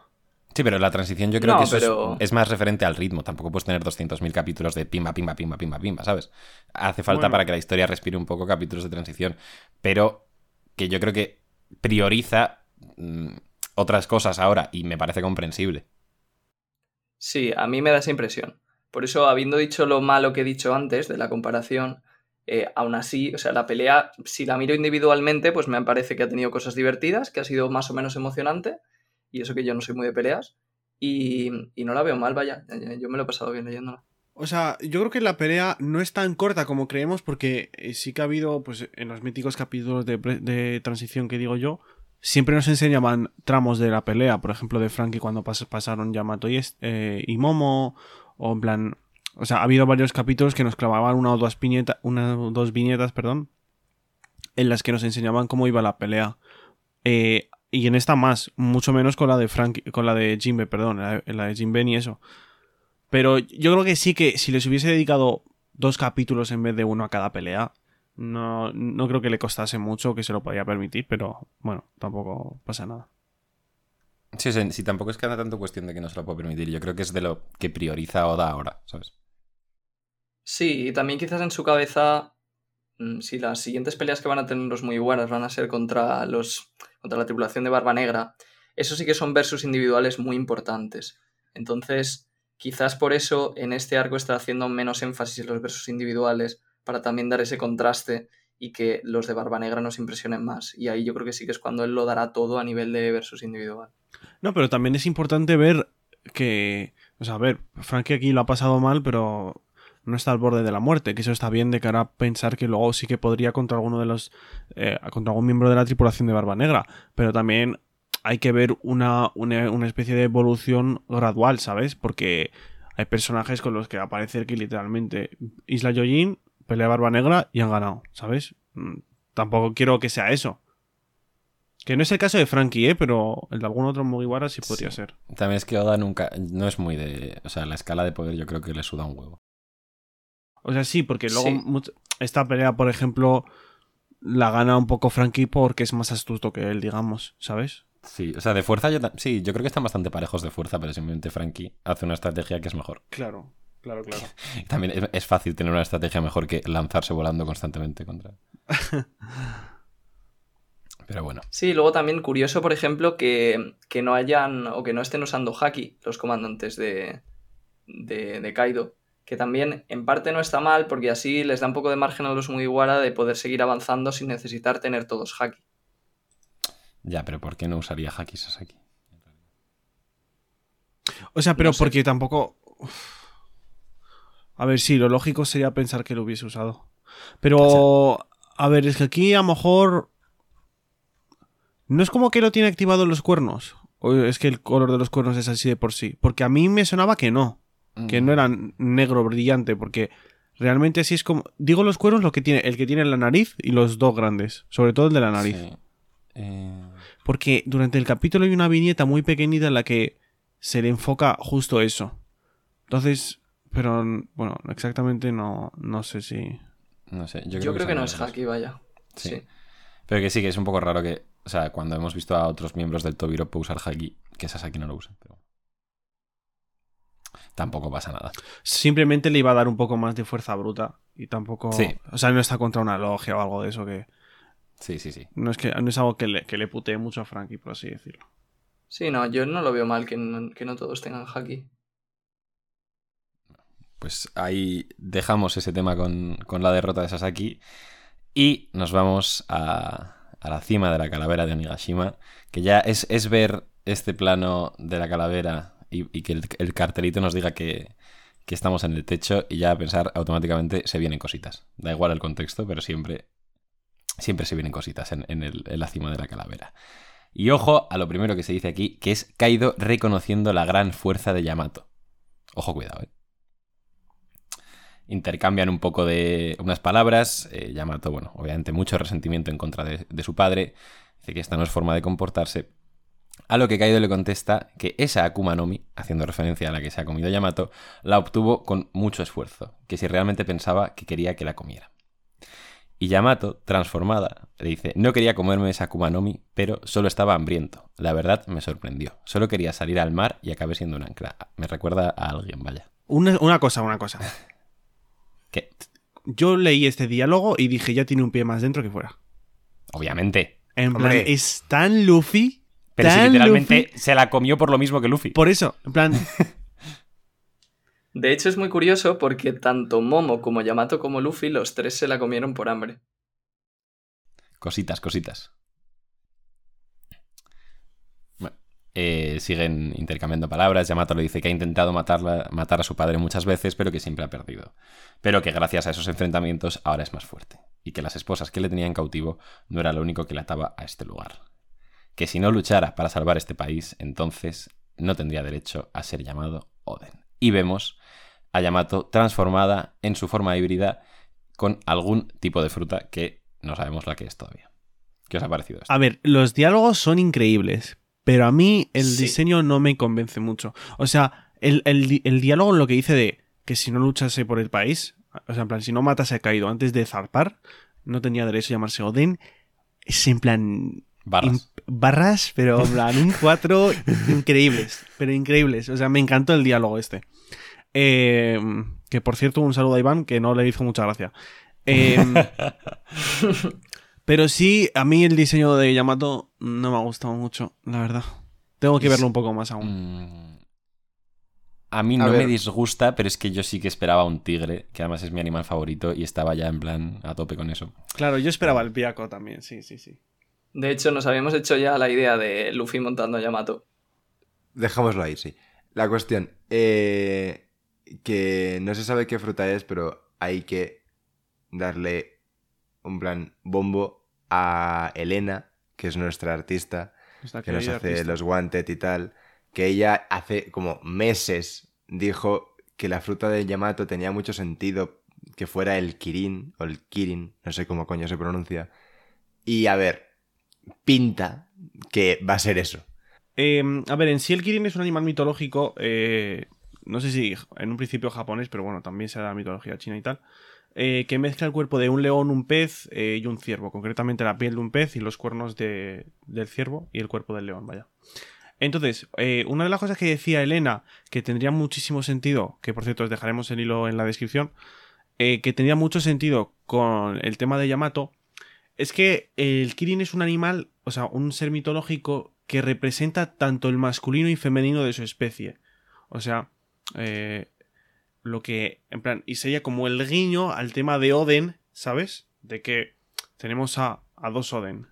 Sí, pero la transición yo creo No, que eso es- pero- es, más referente al ritmo. Tampoco puedes tener 200.000 capítulos de pimba, pimba, pimba, pimba, pimba, ¿sabes? Hace falta Bueno. para que la historia respire un poco capítulos de transición. Pero que yo creo que prioriza mm, otras cosas ahora y me parece comprensible. Sí, a mí me da esa impresión. Por eso, habiendo dicho lo malo que he dicho antes de la comparación, eh, aún así, o sea, la pelea, si la miro individualmente, pues me parece que ha tenido cosas divertidas, que ha sido más o menos emocionante, y eso que yo no soy muy de peleas, y, no la veo mal, vaya, yo me lo he pasado bien leyéndola. O sea, yo creo que la pelea no es tan corta como creemos porque eh, sí que ha habido, pues en los míticos capítulos de transición que digo yo, siempre nos enseñaban tramos de la pelea, por ejemplo de Frankie cuando pas- pasaron Yamato eh, y Momo, o en plan... O sea, ha habido varios capítulos que nos clavaban una o dos, piñeta, una o dos viñetas, perdón, en las que nos enseñaban cómo iba la pelea. Eh, y en esta más, mucho menos con la de Frankie, con la de Jinbe, perdón, la, la de Jinbe ni eso. Pero yo creo que sí que si les hubiese dedicado dos capítulos en vez de uno a cada pelea, no, no creo que le costase mucho que se lo podía permitir, pero bueno, tampoco pasa nada. Sí, sí, sí, tampoco es que haya tanto cuestión de que no se lo puedo permitir. Yo creo que es de lo que prioriza Oda ahora, ¿sabes? Sí, y también quizás en su cabeza, mm, si las siguientes peleas que van a tener los muy buenas van a ser contra los contra la tripulación de Barba Negra, eso sí que son versus individuales muy importantes. Entonces, quizás por eso en este arco está haciendo menos énfasis en los versus individuales para también dar ese contraste y que los de Barba Negra nos impresionen más. Y ahí yo creo que sí que es cuando él lo dará todo a nivel de versus individual. No, pero también es importante ver que, o sea, a ver, Frankie aquí lo ha pasado mal, pero no está al borde de la muerte, que eso está bien de cara a pensar que luego sí que podría contra alguno de los, eh, contra algún miembro de la tripulación de Barba Negra, pero también hay que ver una, una, una especie de evolución gradual, ¿sabes? Porque hay personajes con los que va a parecer que literalmente Isla Yojin, pelea Barba Negra y han ganado, ¿sabes? Mm, Tampoco quiero que sea eso. Que no es el caso de Frankie, ¿eh? Pero el de algún otro Mugiwara sí podría Sí. ser. También es que Oda nunca. No es muy de. O sea, la escala de poder yo creo que le suda un huevo. O sea, sí, porque luego Sí. esta pelea, por ejemplo, la gana un poco Frankie porque es más astuto que él, digamos, ¿sabes? Sí, o sea, de fuerza yo. Sí, yo creo que están bastante parejos de fuerza, pero simplemente Frankie hace una estrategia que es mejor. Claro, claro, claro. También es, es fácil tener una estrategia mejor que lanzarse volando constantemente contra. Pero bueno. Sí, luego también curioso, por ejemplo, que, que no hayan o que no estén usando haki los comandantes de, de, de Kaido. Que también en parte no está mal porque así les da un poco de margen a los Mugiwara de poder seguir avanzando sin necesitar tener todos haki. Ya, pero ¿por qué no usaría Haki Sasaki? O sea, pero No sé. porque tampoco. Uf. A ver, sí, lo lógico sería pensar que lo hubiese usado. Pero. A ver, es que aquí a lo mejor. No es como que lo tiene activado en los cuernos. O es que el color de los cuernos es así de por sí. Porque a mí me sonaba que no. Que Mm. no era negro brillante. Porque realmente así es como. Digo los cuernos lo que tiene. El que tiene la nariz y los dos grandes. Sobre todo el de la nariz. Sí. Eh, Porque durante el capítulo hay una viñeta muy pequeñita en la que se le enfoca justo eso. Entonces, pero bueno, exactamente no, no sé si... no sé. Yo Yo creo, que, no es haki, vaya. Sí. Sí. Pero que sí, que es un poco raro que. O sea, cuando hemos visto a otros miembros del Tobiropo usar Haki, que Sasaki no lo usa. Pero... Tampoco pasa nada. Simplemente le iba a dar un poco más de fuerza bruta. Y tampoco... Sí. O sea, no está contra una logia o algo de eso que... Sí, sí, sí. No es, que, no es algo que le, que le putee mucho a Frankie, por así decirlo. Sí, no, yo no lo veo mal que no, que no todos tengan haki. Pues ahí dejamos ese tema con, con la derrota de Sasaki y nos vamos a, a la cima de la calavera de Onigashima, que ya es, es ver este plano de la calavera y, que el, el cartelito nos diga que, que estamos en el techo y ya pensar automáticamente se vienen cositas. Da igual el contexto, pero siempre, siempre se vienen cositas en, en en la cima de la calavera. Y ojo a lo primero que se dice aquí, que es Kaido reconociendo la gran fuerza de Yamato. Ojo, cuidado, eh intercambian un poco de unas palabras. Eh, Yamato, bueno, obviamente mucho resentimiento en contra de, su padre. Dice que esta no es forma de comportarse. A lo que Kaido le contesta que esa Akuma no Mi, haciendo referencia a la que se ha comido Yamato, la obtuvo con mucho esfuerzo, que si realmente pensaba que quería que la comiera. Y Yamato, transformada, le dice, no quería comerme esa Akuma no Mi, pero solo estaba hambriento. La verdad me sorprendió. Solo quería salir al mar y acabé siendo un ancla. Me recuerda a alguien, vaya. Una cosa, una cosa. Que, Yo leí este diálogo y dije, ya tiene un pie más dentro que fuera. obviamente, En plan, Hombre. es tan Luffy. Pero si tan literalmente Luffy. se la comió por lo mismo que Luffy. Por eso, en plan, De hecho, es muy curioso porque tanto Momo como Yamato como Luffy, los tres se la comieron por hambre. Cositas, cositas. Bueno, eh, siguen intercambiando palabras. Yamato le dice que ha intentado matarla, matar a su padre muchas veces, pero que siempre ha perdido. Pero que gracias a esos enfrentamientos ahora es más fuerte. Y que las esposas que le tenían cautivo no era lo único que le ataba a este lugar. Que si no luchara para salvar este país, entonces no tendría derecho a ser llamado Oden. Y vemos a Yamato transformada en su forma híbrida con algún tipo de fruta que no sabemos la que es todavía. ¿Qué os ha parecido esto? a ver, los diálogos son increíbles, pero a mí el Sí. diseño no me convence mucho. O sea, el, el el diálogo lo que dice de que si no luchase por el país, o sea, en plan, si no matase a Kaido antes de zarpar, no tenía derecho a llamarse Oden, es en plan Barras. Barras, pero en plan, un 4 increíbles, pero increíbles. O sea, me encantó el diálogo este. Eh, que por cierto, un saludo a Iván, que no le hizo mucha gracia. Eh, pero sí, a mí el diseño de Yamato no me ha gustado mucho, la verdad. Tengo que verlo un poco más aún. Mm, A mí A no me disgusta, pero es que yo sí que esperaba un tigre, que además es mi animal favorito, y estaba ya en plan a tope con eso. Claro, yo esperaba el Piaco también, sí, sí, sí. De hecho, nos habíamos hecho ya la idea de Luffy montando a Yamato. Dejémoslo ahí, sí. La cuestión, eh, que no se sabe qué fruta es, pero hay que darle un plan bombo a Elena, que es nuestra artista, que nos querida hace artista. los wanted y tal, que ella hace como meses dijo que la fruta de Yamato tenía mucho sentido que fuera el Kirin, o el Kirin, no sé cómo coño se pronuncia. Y a ver, pinta que va a ser eso. Eh, a ver, en sí el Kirin es un animal mitológico. eh, no sé si en un principio japonés, pero bueno, también se da la mitología china y tal. Eh, que mezcla el cuerpo de un león, un pez eh, y un ciervo. Concretamente la piel de un pez y los cuernos de- del ciervo y el cuerpo del león, vaya. Entonces, eh, una de las cosas que decía Elena, que tendría muchísimo sentido, que por cierto os dejaremos el hilo en la descripción, que tendría mucho sentido con el tema de Yamato, es que el Kirin es un animal, o sea, un ser mitológico que representa tanto el masculino y femenino de su especie. O sea, eh, lo que, en plan, y sería como el guiño al tema de Oden, ¿sabes? De que tenemos a, a dos Oden.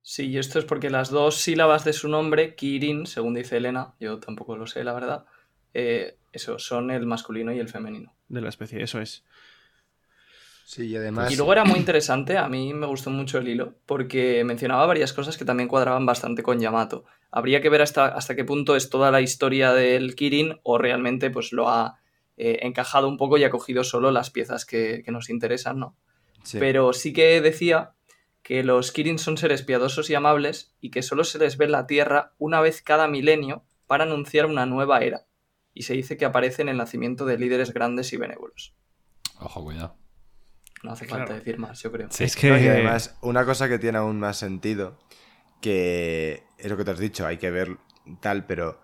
Sí, y esto es porque las dos sílabas de su nombre, Kirin, según dice Elena, yo tampoco lo sé, la verdad, eh, eso, son el masculino y el femenino. de la especie, eso es. Sí, y además. Y luego era muy interesante, a mí me gustó mucho el hilo, porque mencionaba varias cosas que también cuadraban bastante con Yamato. Habría que ver hasta, hasta qué punto es toda la historia del Kirin o realmente pues lo ha eh, encajado un poco y ha cogido solo las piezas que, que nos interesan, ¿no? Sí. Pero sí que decía que los Kirin son seres piadosos y amables y que solo se les ve en la Tierra una vez cada milenio para anunciar una nueva era. Y se dice que aparecen en el nacimiento de líderes grandes y benévolos. Ojo, cuidado. No hace Claro. falta decir más, yo creo. Sí. Es que... No, además, una cosa que tiene aún más sentido, que es lo que te has dicho, hay que ver tal, pero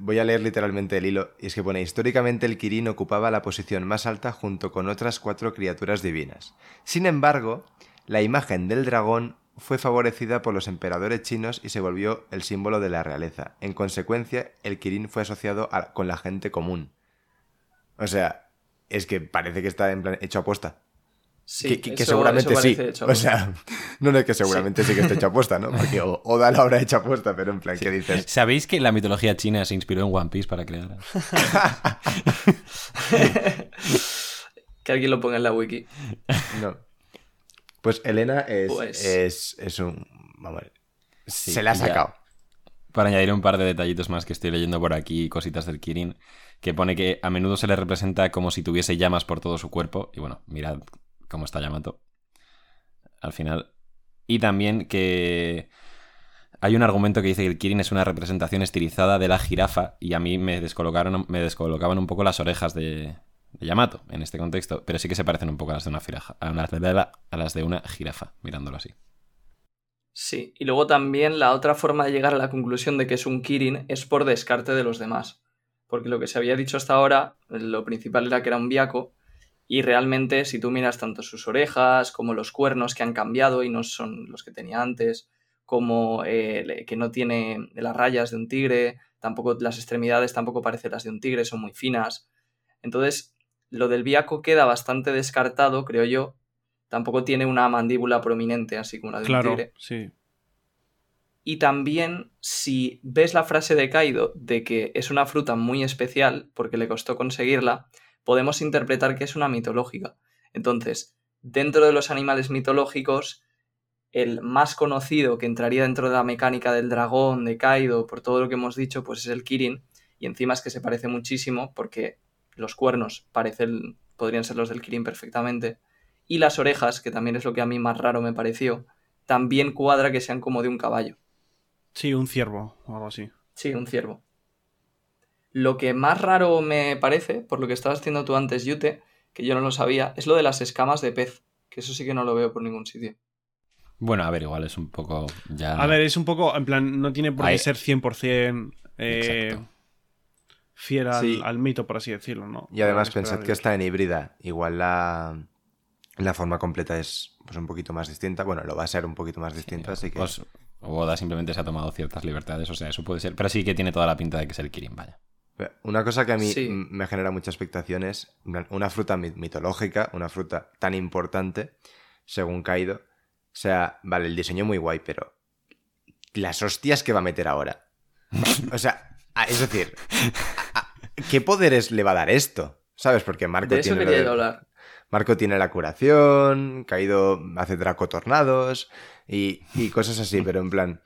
voy a leer literalmente el hilo, y es que pone, históricamente el Kirin ocupaba la posición más alta junto con otras cuatro criaturas divinas. Sin embargo, la imagen del dragón fue favorecida por los emperadores chinos y se volvió el símbolo de la realeza. En consecuencia, el Kirin fue asociado con la gente común. O sea, es que parece que está en plan hecho aposta. Sí, que, que- que eso- seguramente eso sí. hecho. O sea, no, no es que seguramente sí, que esté hecho aposta, ¿no? Porque o- Oda lo habrá hecho aposta, pero en plan, ¿qué dices? ¿Sabéis que la mitología china se inspiró en One Piece para crear? que alguien lo ponga en la wiki. No. Pues Elena es, Pues- es, es un. Vamos, Sí, se la ha ya. sacado. Para añadir un par de detallitos más que estoy leyendo por aquí, cositas del Kirin, que pone que a menudo se le representa como si tuviese llamas por todo su cuerpo. Y bueno, mirad cómo está Yamato. Al final. Y también que hay un argumento que dice que el Kirin es una representación estilizada de la jirafa. Y a mí me descolocaron, me descolocaban un poco las orejas de, de Yamato en este contexto. Pero sí que se parecen un poco a las de una, firaja- a las de una jirafa, mirándolo así. Sí, y luego también la otra forma de llegar a la conclusión de que es un Kirin es por descarte de los demás. Porque lo que se había dicho hasta ahora, lo principal era que era un Biaco, y realmente si tú miras tanto sus orejas como los cuernos que han cambiado y no son los que tenía antes, como eh, que no tiene las rayas de un tigre, tampoco las extremidades tampoco parecen las de un tigre, son muy finas. Entonces, lo del Biaco queda bastante descartado, creo yo. Tampoco tiene una mandíbula prominente, así como la de Claro, un tigre. sí. Y también, si ves la frase de Kaido de que es una fruta muy especial porque le costó conseguirla, podemos interpretar que es una mitológica. Entonces, dentro de los animales mitológicos, el más conocido que entraría dentro de la mecánica del dragón, de Kaido, por todo lo que hemos dicho, pues es el Kirin. Y encima es que se parece muchísimo porque los cuernos parecen, podrían ser los del Kirin perfectamente. Y las orejas, que también es lo que a mí más raro me pareció, también cuadra que sean como de un caballo. Sí, un ciervo o algo así. Sí, un ciervo. Lo que más raro me parece, por lo que estabas haciendo tú antes, Yute, que yo no lo sabía, es lo de las escamas de pez. Que eso sí que no lo veo por ningún sitio. Bueno, a ver, igual es un poco ya... A ver, es un poco, en plan, no tiene por qué Ahí- ser 100% eh, fiel al, Sí. al mito, por así decirlo, ¿no? Y además pensad que está en híbrida. Igual la, la forma completa es pues, un poquito más distinta. Bueno, lo va a ser un poquito más distinta, así que... Pues Oda simplemente se ha tomado ciertas libertades, o sea, eso puede ser. Pero sí que tiene toda la pinta de que es el Kirin, vaya. Una cosa que a mí Sí. me genera mucha expectación es una fruta mi- mitológica, una fruta tan importante, según Kaido. O sea, vale, el diseño muy guay, pero las hostias que va a meter ahora. O sea, es decir, ¿qué poderes le va a dar esto? ¿Sabes? Porque Marco De eso tiene lo quería de- yo hablar. Marco tiene la curación, Kaido hace dracotornados y, y cosas así, pero en plan,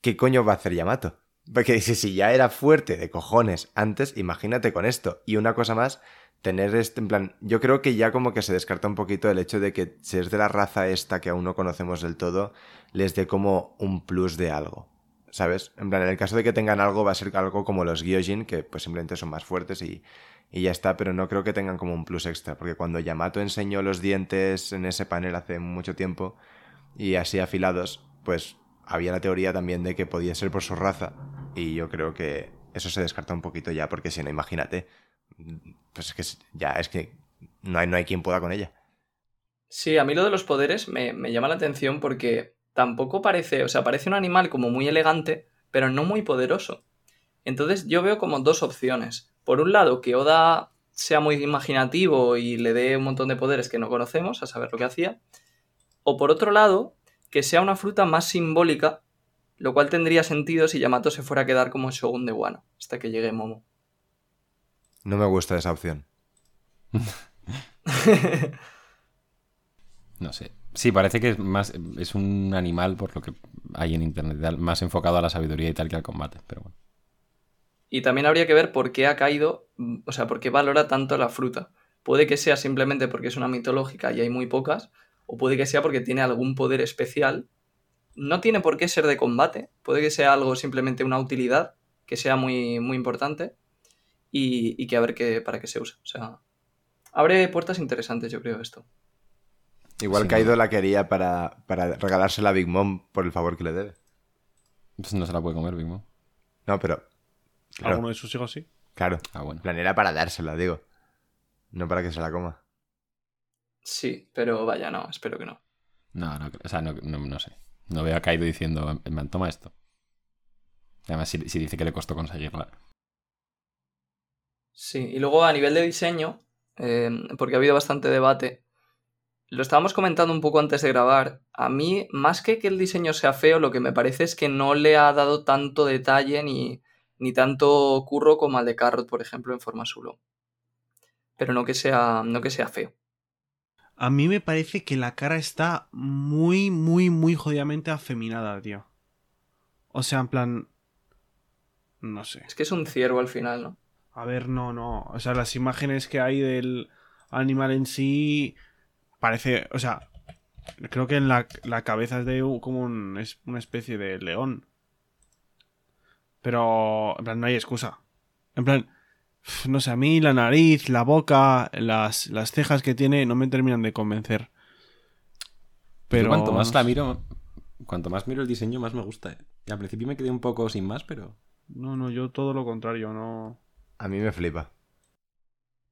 ¿qué coño va a hacer Yamato? Porque dice, si ya era fuerte de cojones antes, imagínate con esto. Y una cosa más, tener este, en plan, yo creo que ya como que se descarta un poquito el hecho de que si es de la raza esta que aún no conocemos del todo, les dé como un plus de algo. ¿Sabes? En plan, en el caso de que tengan algo, va a ser algo como los Gyojin, que pues simplemente son más fuertes y, y ya está, pero no creo que tengan como un plus extra, porque cuando Yamato enseñó los dientes en ese panel hace mucho tiempo y así afilados, pues había la teoría también de que podía ser por su raza y yo creo que eso se descarta un poquito ya, porque si no, imagínate, pues es que ya es que no hay, no hay quien pueda con ella. Sí, a mí lo de los poderes me, me llama la atención porque tampoco parece, o sea, parece un animal como muy elegante, pero no muy poderoso. Entonces yo veo como dos opciones. Por un lado, que Oda sea muy imaginativo y le dé un montón de poderes que no conocemos, a saber lo que hacía. O por otro lado, que sea una fruta más simbólica, lo cual tendría sentido si Yamato se fuera a quedar como Shogun de Wano, hasta que llegue Momo. No me gusta esa opción. No sé. Sí, parece que es más. Es un animal, por lo que hay en internet, más enfocado a la sabiduría y tal que al combate, pero bueno. Y también habría que ver por qué ha caído, o sea, por qué valora tanto la fruta. Puede que sea simplemente porque es una mitológica y hay muy pocas, o puede que sea porque tiene algún poder especial. No tiene por qué ser de combate, puede que sea algo simplemente una utilidad, que sea muy, muy importante, y, y que a ver qué, para qué se usa. O sea, abre puertas interesantes, yo creo, esto. Igual Sí, Kaido no. la quería para, para regalársela a Big Mom por el favor que le debe. Pues no se la puede comer, Big Mom. No, pero. Claro, Alguno de sus hijos sí. claro. Ah, bueno. En plan, era para dársela, digo. No para que se la coma. Sí, pero vaya, no, espero que no. No, no, o sea, no, no, no sé. No veo a Kaido diciendo, en plan, toma esto. Además, si, si dice que le costó conseguirla. Sí, y luego a nivel de diseño, eh, porque ha habido bastante debate, lo estábamos comentando un poco antes de grabar, a mí, más que que el diseño sea feo, lo que me parece es que no le ha dado tanto detalle ni, ni tanto curro como al de Carrot, por ejemplo, en forma solo. Pero no que sea, no que sea feo. A mí me parece que la cara está muy, muy, muy jodidamente afeminada, tío. O sea, en plan. No sé. Es que es un ciervo al final, ¿no? A ver, no, no. O sea, las imágenes que hay del animal en sí. Parece. O sea. Creo que en la, la cabeza es de como un- es una especie de león. Pero. En plan, no hay excusa. En plan. No sé, a mí la nariz, la boca, las, las cejas que tiene no me terminan de convencer. Pero cuanto más la miro, cuanto más miro el diseño, más me gusta. ¿eh? Y al principio me quedé un poco sin más, pero. No, no, yo todo lo contrario, no. A mí me flipa.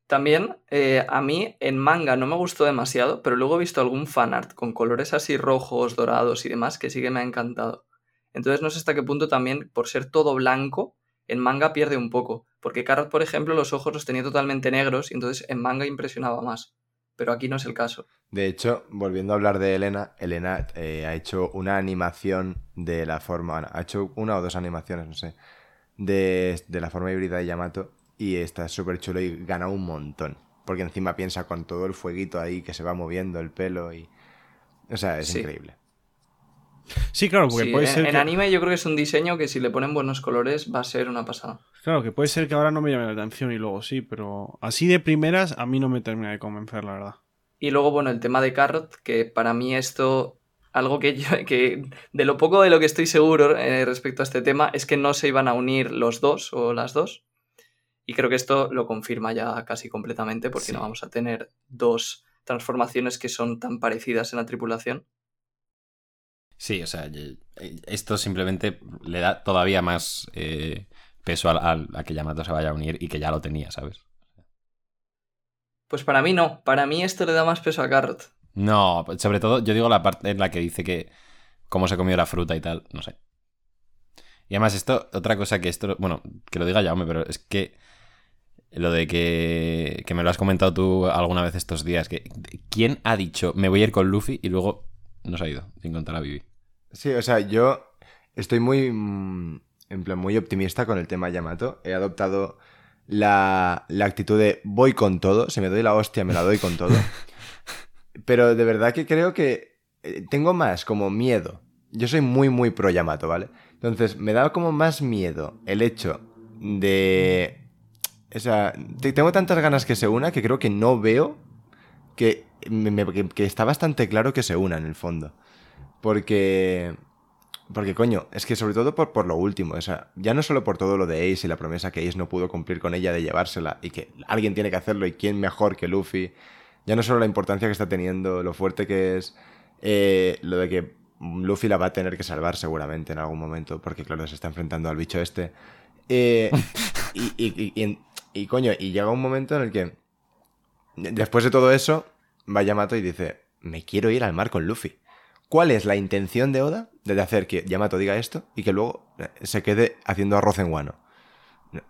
También, eh, a mí en manga no me gustó demasiado, pero luego he visto algún fanart con colores así rojos, dorados y demás que sí que me ha encantado. Entonces no sé hasta qué punto también, por ser todo blanco, en manga pierde un poco. Porque Carrot, por ejemplo, los ojos los tenía totalmente negros y entonces en manga impresionaba más. Pero aquí no es el caso. De hecho, volviendo a hablar de Elena, Elena eh, ha hecho una animación de la forma. ha hecho una o dos animaciones, no sé. De, de la forma híbrida de Yamato. Y está súper chulo y gana un montón. Porque encima piensa con todo el fueguito ahí que se va moviendo el pelo y. O sea, es Sí. increíble. Sí, claro, porque Sí, puede en, ser. en que- anime yo creo que es un diseño que si le ponen buenos colores va a ser una pasada. Claro, que puede ser que ahora no me llame la atención y luego sí, pero así de primeras a mí no me termina de convencer, la verdad. Y luego, bueno, el tema de Carrot, que para mí esto, algo que yo, que de lo poco de lo que estoy seguro eh, respecto a este tema, es que no se iban a unir los dos o las dos. Y creo que esto lo confirma ya casi completamente, porque Sí. no vamos a tener dos transformaciones que son tan parecidas en la tripulación. Sí, o sea, ye- esto simplemente le da todavía más eh, peso al- a, que Yamato se vaya a unir y que ya lo tenía, ¿sabes? Pues para mí no, para mí esto le da más peso a Carrot. No, sobre todo yo digo la parte en la que dice que cómo se comió la fruta y tal, no sé. Y además esto, otra cosa que esto, bueno, que lo diga Jaume, pero es que lo de que, que me lo has comentado tú alguna vez estos días, que ¿quién ha dicho me voy a ir con Luffy y luego no se ha ido sin contar a Vivi? Sí, o sea, yo estoy muy. mm, En plan, muy optimista con el tema Yamato. He adoptado la, la actitud de voy con todo. Si me doy la hostia, me la doy con todo. Pero de verdad que creo que eh, tengo más como miedo Yo soy muy, muy pro Yamato, ¿vale? Entonces, me da como más miedo el hecho de. O sea, te- tengo tantas ganas que se una que creo que no veo que, me- me- que, que está bastante claro que se una en el fondo. Porque. Porque, coño, es que sobre todo por, por lo último, o sea, ya no solo por todo lo de Ace y la promesa que Ace no pudo cumplir con ella de llevársela y que alguien tiene que hacerlo y quién mejor que Luffy, ya no solo la importancia que está teniendo, lo fuerte que es, eh, lo de que Luffy la va a tener que salvar seguramente en algún momento, porque claro, se está enfrentando al bicho este. Eh, y, y- y- y- coño, y llega un momento en el que, después de todo eso, va Yamato y dice, me quiero ir al mar con Luffy. ¿Cuál es la intención de Oda de hacer que Yamato diga esto y que luego eh, se quede haciendo arroz en guano?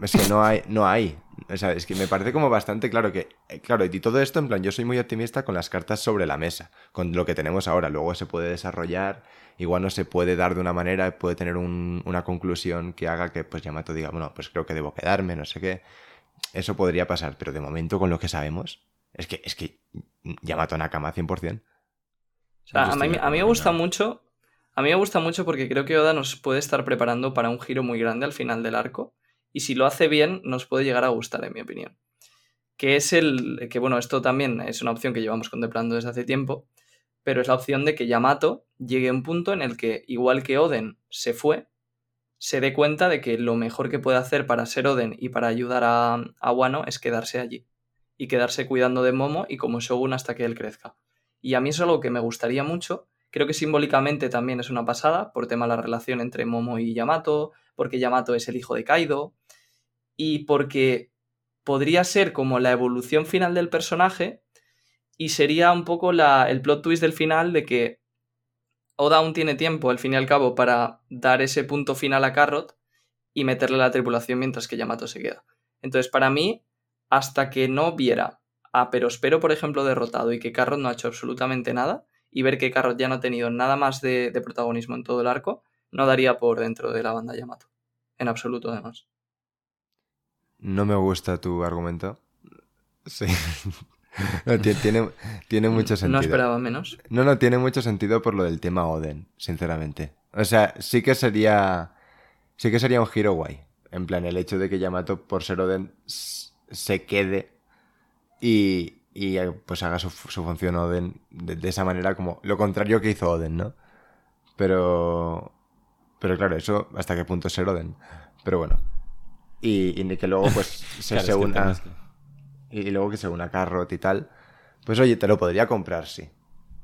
Es que no hay, no hay. O sea, es que me parece como bastante claro que, eh, claro, y todo esto, en plan, yo soy muy optimista con las cartas sobre la mesa, con lo que tenemos ahora. Luego se puede desarrollar, igual no se puede dar de una manera, puede tener un- una conclusión que haga que, pues, Yamato diga, bueno, pues creo que debo quedarme, no sé qué. Eso podría pasar, pero de momento, con lo que sabemos, es que, es que Yamato Nakama 100%. Yo a mí, de a mí me gusta mucho. A mí me gusta mucho porque creo que Oda nos puede estar preparando para un giro muy grande al final del arco. Y si lo hace bien, nos puede llegar a gustar, en mi opinión. Que es el. que bueno, esto también es una opción que llevamos contemplando desde hace tiempo. Pero es la opción de que Yamato llegue a un punto en el que, igual que Oden se fue, se dé cuenta de que lo mejor que puede hacer para ser Oden y para ayudar a, a Wano es quedarse allí. Y quedarse cuidando de Momo y como Shogun hasta que él crezca. Y a mí es algo que me gustaría mucho. Creo que simbólicamente también es una pasada, por tema de la relación entre Momo y Yamato, porque Yamato es el hijo de Kaido, y porque podría ser como la evolución final del personaje, y sería un poco la- el plot twist del final de que Oda aún tiene tiempo, al fin y al cabo, para dar ese punto final a Carrot y meterle a la tripulación mientras que Yamato se queda. Entonces, para mí, hasta que no viera a Perospero, por ejemplo, derrotado y que Carrot no ha hecho absolutamente nada, y ver que Carrot ya no ha tenido nada más de, de protagonismo en todo el arco, no daría por dentro de la banda Yamato. En absoluto, además. No me gusta tu argumento. Sí. No, tiene, tiene mucho sentido. No esperaba menos. No, no, tiene mucho sentido por lo del tema Oden, sinceramente. O sea, sí que sería. Sí que sería un giro guay. En plan, el hecho de que Yamato, por ser Oden, se quede y, y pues haga su, su función Oden de, de esa manera, como lo contrario que hizo Oden, ¿no? Pero. Pero claro, eso hasta qué punto es ser Oden. Pero bueno. Y, y que luego, pues, se, Claro, se una. es que- Y luego que se una Carrot y tal. Pues oye, te lo podría comprar, sí.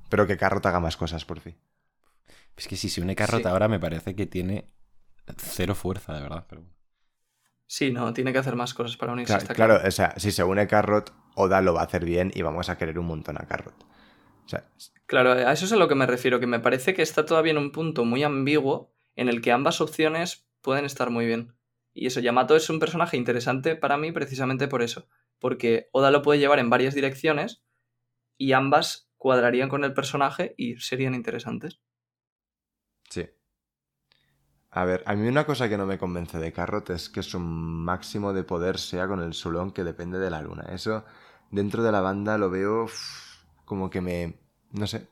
Pero que Carrot haga más cosas por fin. Es que si se une Carrot Sí. ahora me parece que tiene cero fuerza, de verdad. Pero... Sí, no, tiene que hacer más cosas para unirse. Claro, está claro, o sea, si se une Carrot, Oda lo va a hacer bien y vamos a querer un montón a Carrot. O sea, Claro, a eso es a lo que me refiero, que me parece que está todavía en un punto muy ambiguo en el que ambas opciones pueden estar muy bien. Y eso, Yamato es un personaje interesante para mí precisamente por eso, porque Oda lo puede llevar en varias direcciones y ambas cuadrarían con el personaje y serían interesantes. sí. A ver, a mí una cosa que no me convence de Carrot es que su máximo de poder sea con el Sulón que depende de la luna. Eso, dentro de la banda lo veo como que me... no sé.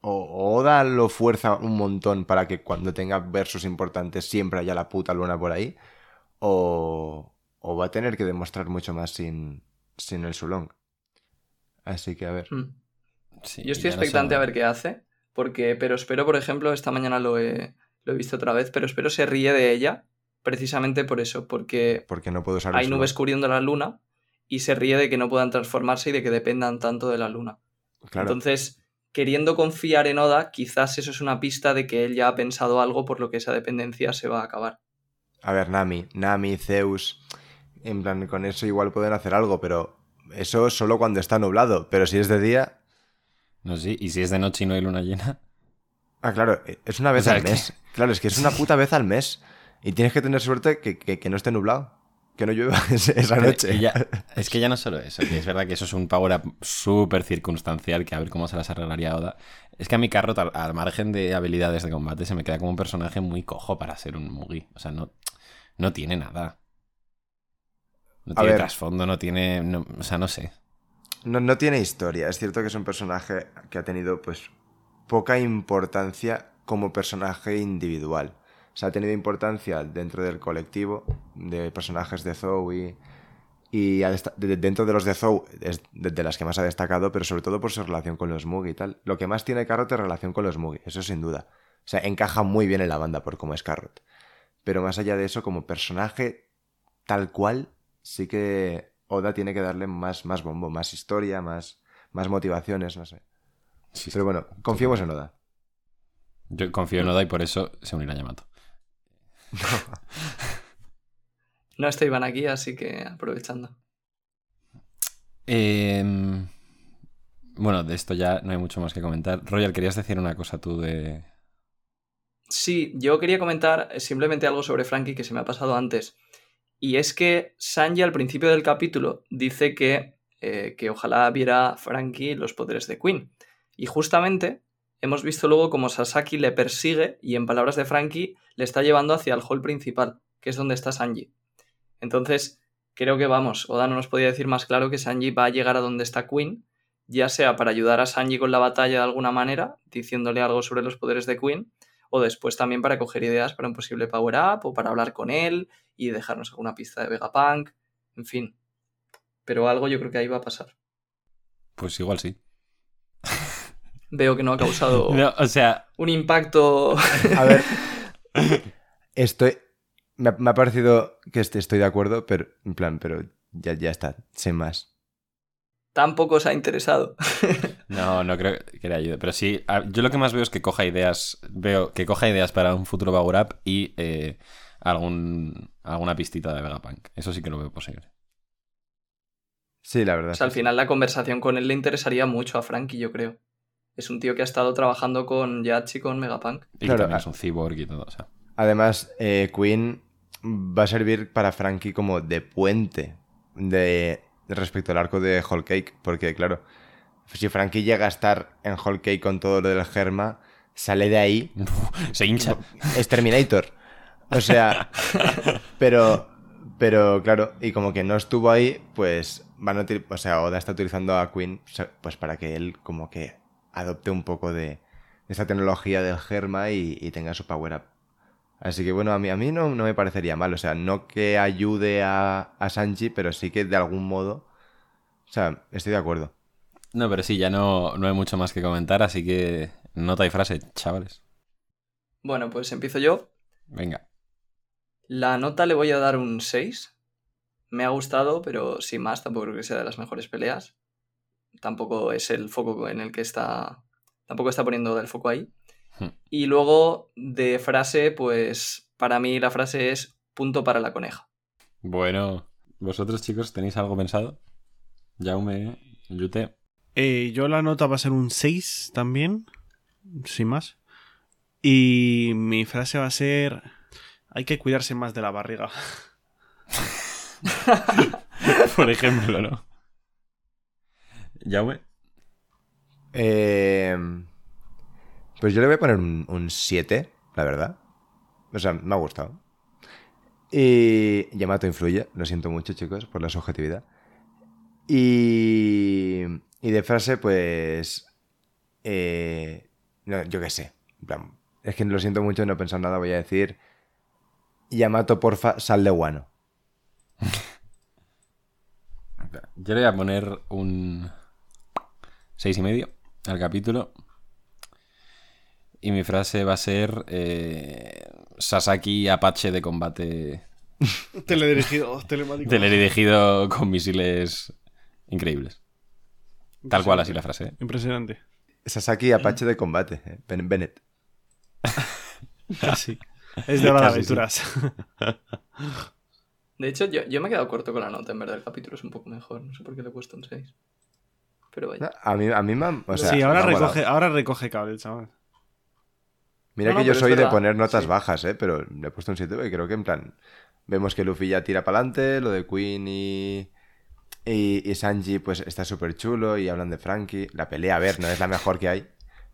O, Oda lo fuerza un montón para que cuando tenga versos importantes siempre haya la puta luna por ahí. O, o va a tener que demostrar mucho más sin, sin el Sulong. Así que a ver. Mm. Sí, Yo estoy no expectante sé- a ver qué hace, porque pero espero, por ejemplo, esta mañana lo he, lo he visto otra vez, pero espero se ríe de ella precisamente por eso, porque Porque no puedo usar hay nubes cubriendo la luna y se ríe de que no puedan transformarse y de que dependan tanto de la luna. Claro. Entonces, queriendo confiar en Oda, quizás eso es una pista de que él ya ha pensado algo por lo que esa dependencia se va a acabar. A ver, Nami, Nami, Zeus. En plan, con eso igual pueden hacer algo, pero eso solo cuando está nublado. Pero si es de día. No, sí, y si es de noche y no hay luna llena. Ah, claro, es una vez O sea, al que- mes. Claro, es que es una puta vez al mes. Y tienes que tener suerte que, que- que no esté nublado. Que no llueva esa noche. ya- es que ya no solo eso, que es verdad que eso es un power up súper circunstancial, que a ver cómo se las arreglaría Oda. Es que a mi Carrot, al, al margen de habilidades de combate, se me queda como un personaje muy cojo para ser un Mugi. O sea, no, no tiene nada. No A tiene ver. trasfondo, no tiene... no- o sea, no sé. No, no tiene historia. Es cierto que es un personaje que ha tenido, pues, poca importancia como personaje individual. O sea, ha tenido importancia dentro del colectivo de personajes de Zoe y dentro de los de Zoe es de, las que más ha destacado, pero sobre todo por su relación con los Mugi y tal. Lo que más tiene Carrot es relación con los Mugi, eso sin duda. O sea, encaja muy bien en la banda por cómo es Carrot. Pero más allá de eso, como personaje tal cual, sí que Oda tiene que darle más, más bombo, más historia, más, más motivaciones, no sé. Sí. Pero bueno, confiemos en Oda. Yo confío en Oda y por eso se unirá a Yamato. No está Iván aquí, así que aprovechando. Em, bueno, de esto ya no hay mucho más que comentar. Royal, querías decir una cosa tú de... Sí, yo quería comentar simplemente algo sobre Frankie que se me ha pasado antes. Y es que Sanji al principio del capítulo dice que, eh, que ojalá viera Frankie los poderes de Queen. Y justamente hemos visto luego como Sasaki le persigue y en palabras de Frankie le está llevando hacia el hall principal, que es donde está Sanji. Entonces, creo que vamos, Oda no nos podía decir más claro que Sanji va a llegar a donde está Queen, ya sea para ayudar a Sanji con la batalla de alguna manera, diciéndole algo sobre los poderes de Queen, o después también para coger ideas para un posible power up o para hablar con él y dejarnos alguna pista de Vegapunk, en fin. Pero algo yo creo que ahí va a pasar. Pues igual sí. Veo que no ha causado No, o sea, un impacto. A ver, estoy. Me ha, me ha parecido que este- estoy de acuerdo, pero en plan, pero ya, ya está, sé más. Tampoco os ha interesado. no, no creo que le ayude. Pero sí, yo lo que más veo es que coja ideas, veo que coja ideas para un futuro Power Up y eh, algún, alguna pistita de Vegapunk. Eso sí que lo veo posible. Sí, la verdad. O sea, al final la conversación con él le interesaría mucho a Frankie, yo creo. Es un tío que ha estado trabajando con Yachi con Megapunk. Y que también es un cyborg y todo. O sea. Además, eh, Queen va a servir para Frankie como de puente de respecto al arco de Whole Cake, porque claro, si Frankie llega a estar en Whole Cake con todo lo del Germa, sale de ahí Se hincha. es Terminator. O sea, pero, pero claro, y como que no estuvo ahí, pues van a o sea, Oda está utilizando a Queen pues para que él como que adopte un poco de, de esta tecnología del germa y, y tenga su power up. Así que bueno, a mí, a mí no, no me parecería mal, o sea, no que ayude a, a Sanji, pero sí que de algún modo, o sea, estoy de acuerdo. No, pero sí, ya no, no hay mucho más que comentar, así que nota y frase, chavales. Bueno, pues empiezo yo. Venga. La nota le voy a dar un 6. Me ha gustado, pero sin más, tampoco creo que sea de las mejores peleas. Tampoco es el foco en el que está. Tampoco está poniendo el foco ahí. Hmm. Y luego, de frase, pues para mí la frase es punto para la coneja. Bueno, ¿vosotros chicos tenéis algo pensado? Jaume, Yute. Eh, yo la nota va a ser un 6 también, sin más. Y mi frase va a ser, hay que cuidarse más de la barriga. Por ejemplo, ¿no? Jaume. Eh, pues yo le voy a poner un 7, la verdad. O sea, me ha gustado. Y Yamato influye, lo siento mucho, chicos, por la subjetividad. Y, y de frase, pues. eh, no, yo qué sé. En plan, es que lo siento mucho, no he pensado nada, voy a decir. Yamato, porfa, sal de guano. Yo le voy a poner un seis y medio al capítulo. Y mi frase va a ser eh, Sasaki Apache de combate Teledirigido, telemático. teledirigido con misiles increíbles. Tal cual así la frase. ¿eh? Impresionante. Sasaki Apache de combate, eh, Ben- Bennett. Casi. Es de sí. aventuras. De hecho, yo, yo me he quedado corto con la nota, en verdad. El capítulo es un poco mejor. No sé por qué le he puesto un 6. Pero vaya. A mí, a mí me ha- o sea, sí, ahora me recoge, ahora recoge cable, chaval. Mira No, que no, yo soy de poner notas sí. bajas, ¿eh? Pero le he puesto un 7 y creo que en plan... Vemos que Luffy ya tira para adelante, lo de Queen y... Y, y Sanji pues está súper chulo y hablan de Frankie. La pelea, a ver, no es la mejor que hay,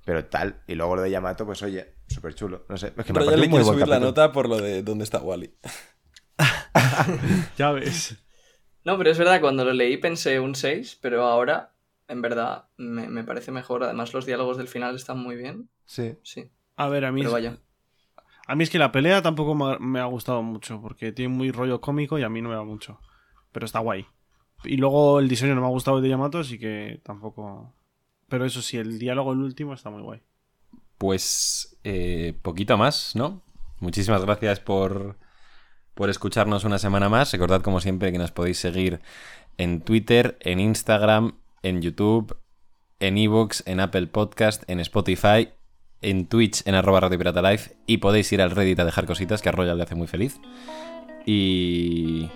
pero tal. Y luego lo de Yamato, pues oye, súper chulo. No sé, es que me ha Pero ya parecido le muy subir la nota por lo de dónde está Wally. Ya ves. No, pero es verdad, cuando lo leí pensé un 6, pero ahora, en verdad, me, me parece mejor. Además, los diálogos del final están muy bien. Sí. Sí. A ver, a mí, Pero es, vaya. a mí es que la pelea tampoco me ha, me ha gustado mucho, porque tiene muy rollo cómico y a mí no me va mucho. Pero está guay. Y luego el diseño no me ha gustado de Yamato, así que tampoco... Pero eso sí, el diálogo el último está muy guay. Pues eh, poquito más, ¿no? Muchísimas gracias por, por escucharnos una semana más. Recordad, como siempre, que nos podéis seguir en Twitter, en Instagram, en YouTube, en Evox, en Apple Podcast, en Spotify, en Twitch, en arroba Radio Pirata Live. Y podéis ir al Reddit a dejar cositas, que a Royal le hace muy feliz. Y...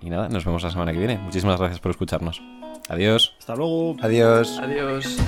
Y nada, nos vemos la semana que viene. Muchísimas gracias por escucharnos. Adiós. Hasta luego. Adiós. Adiós.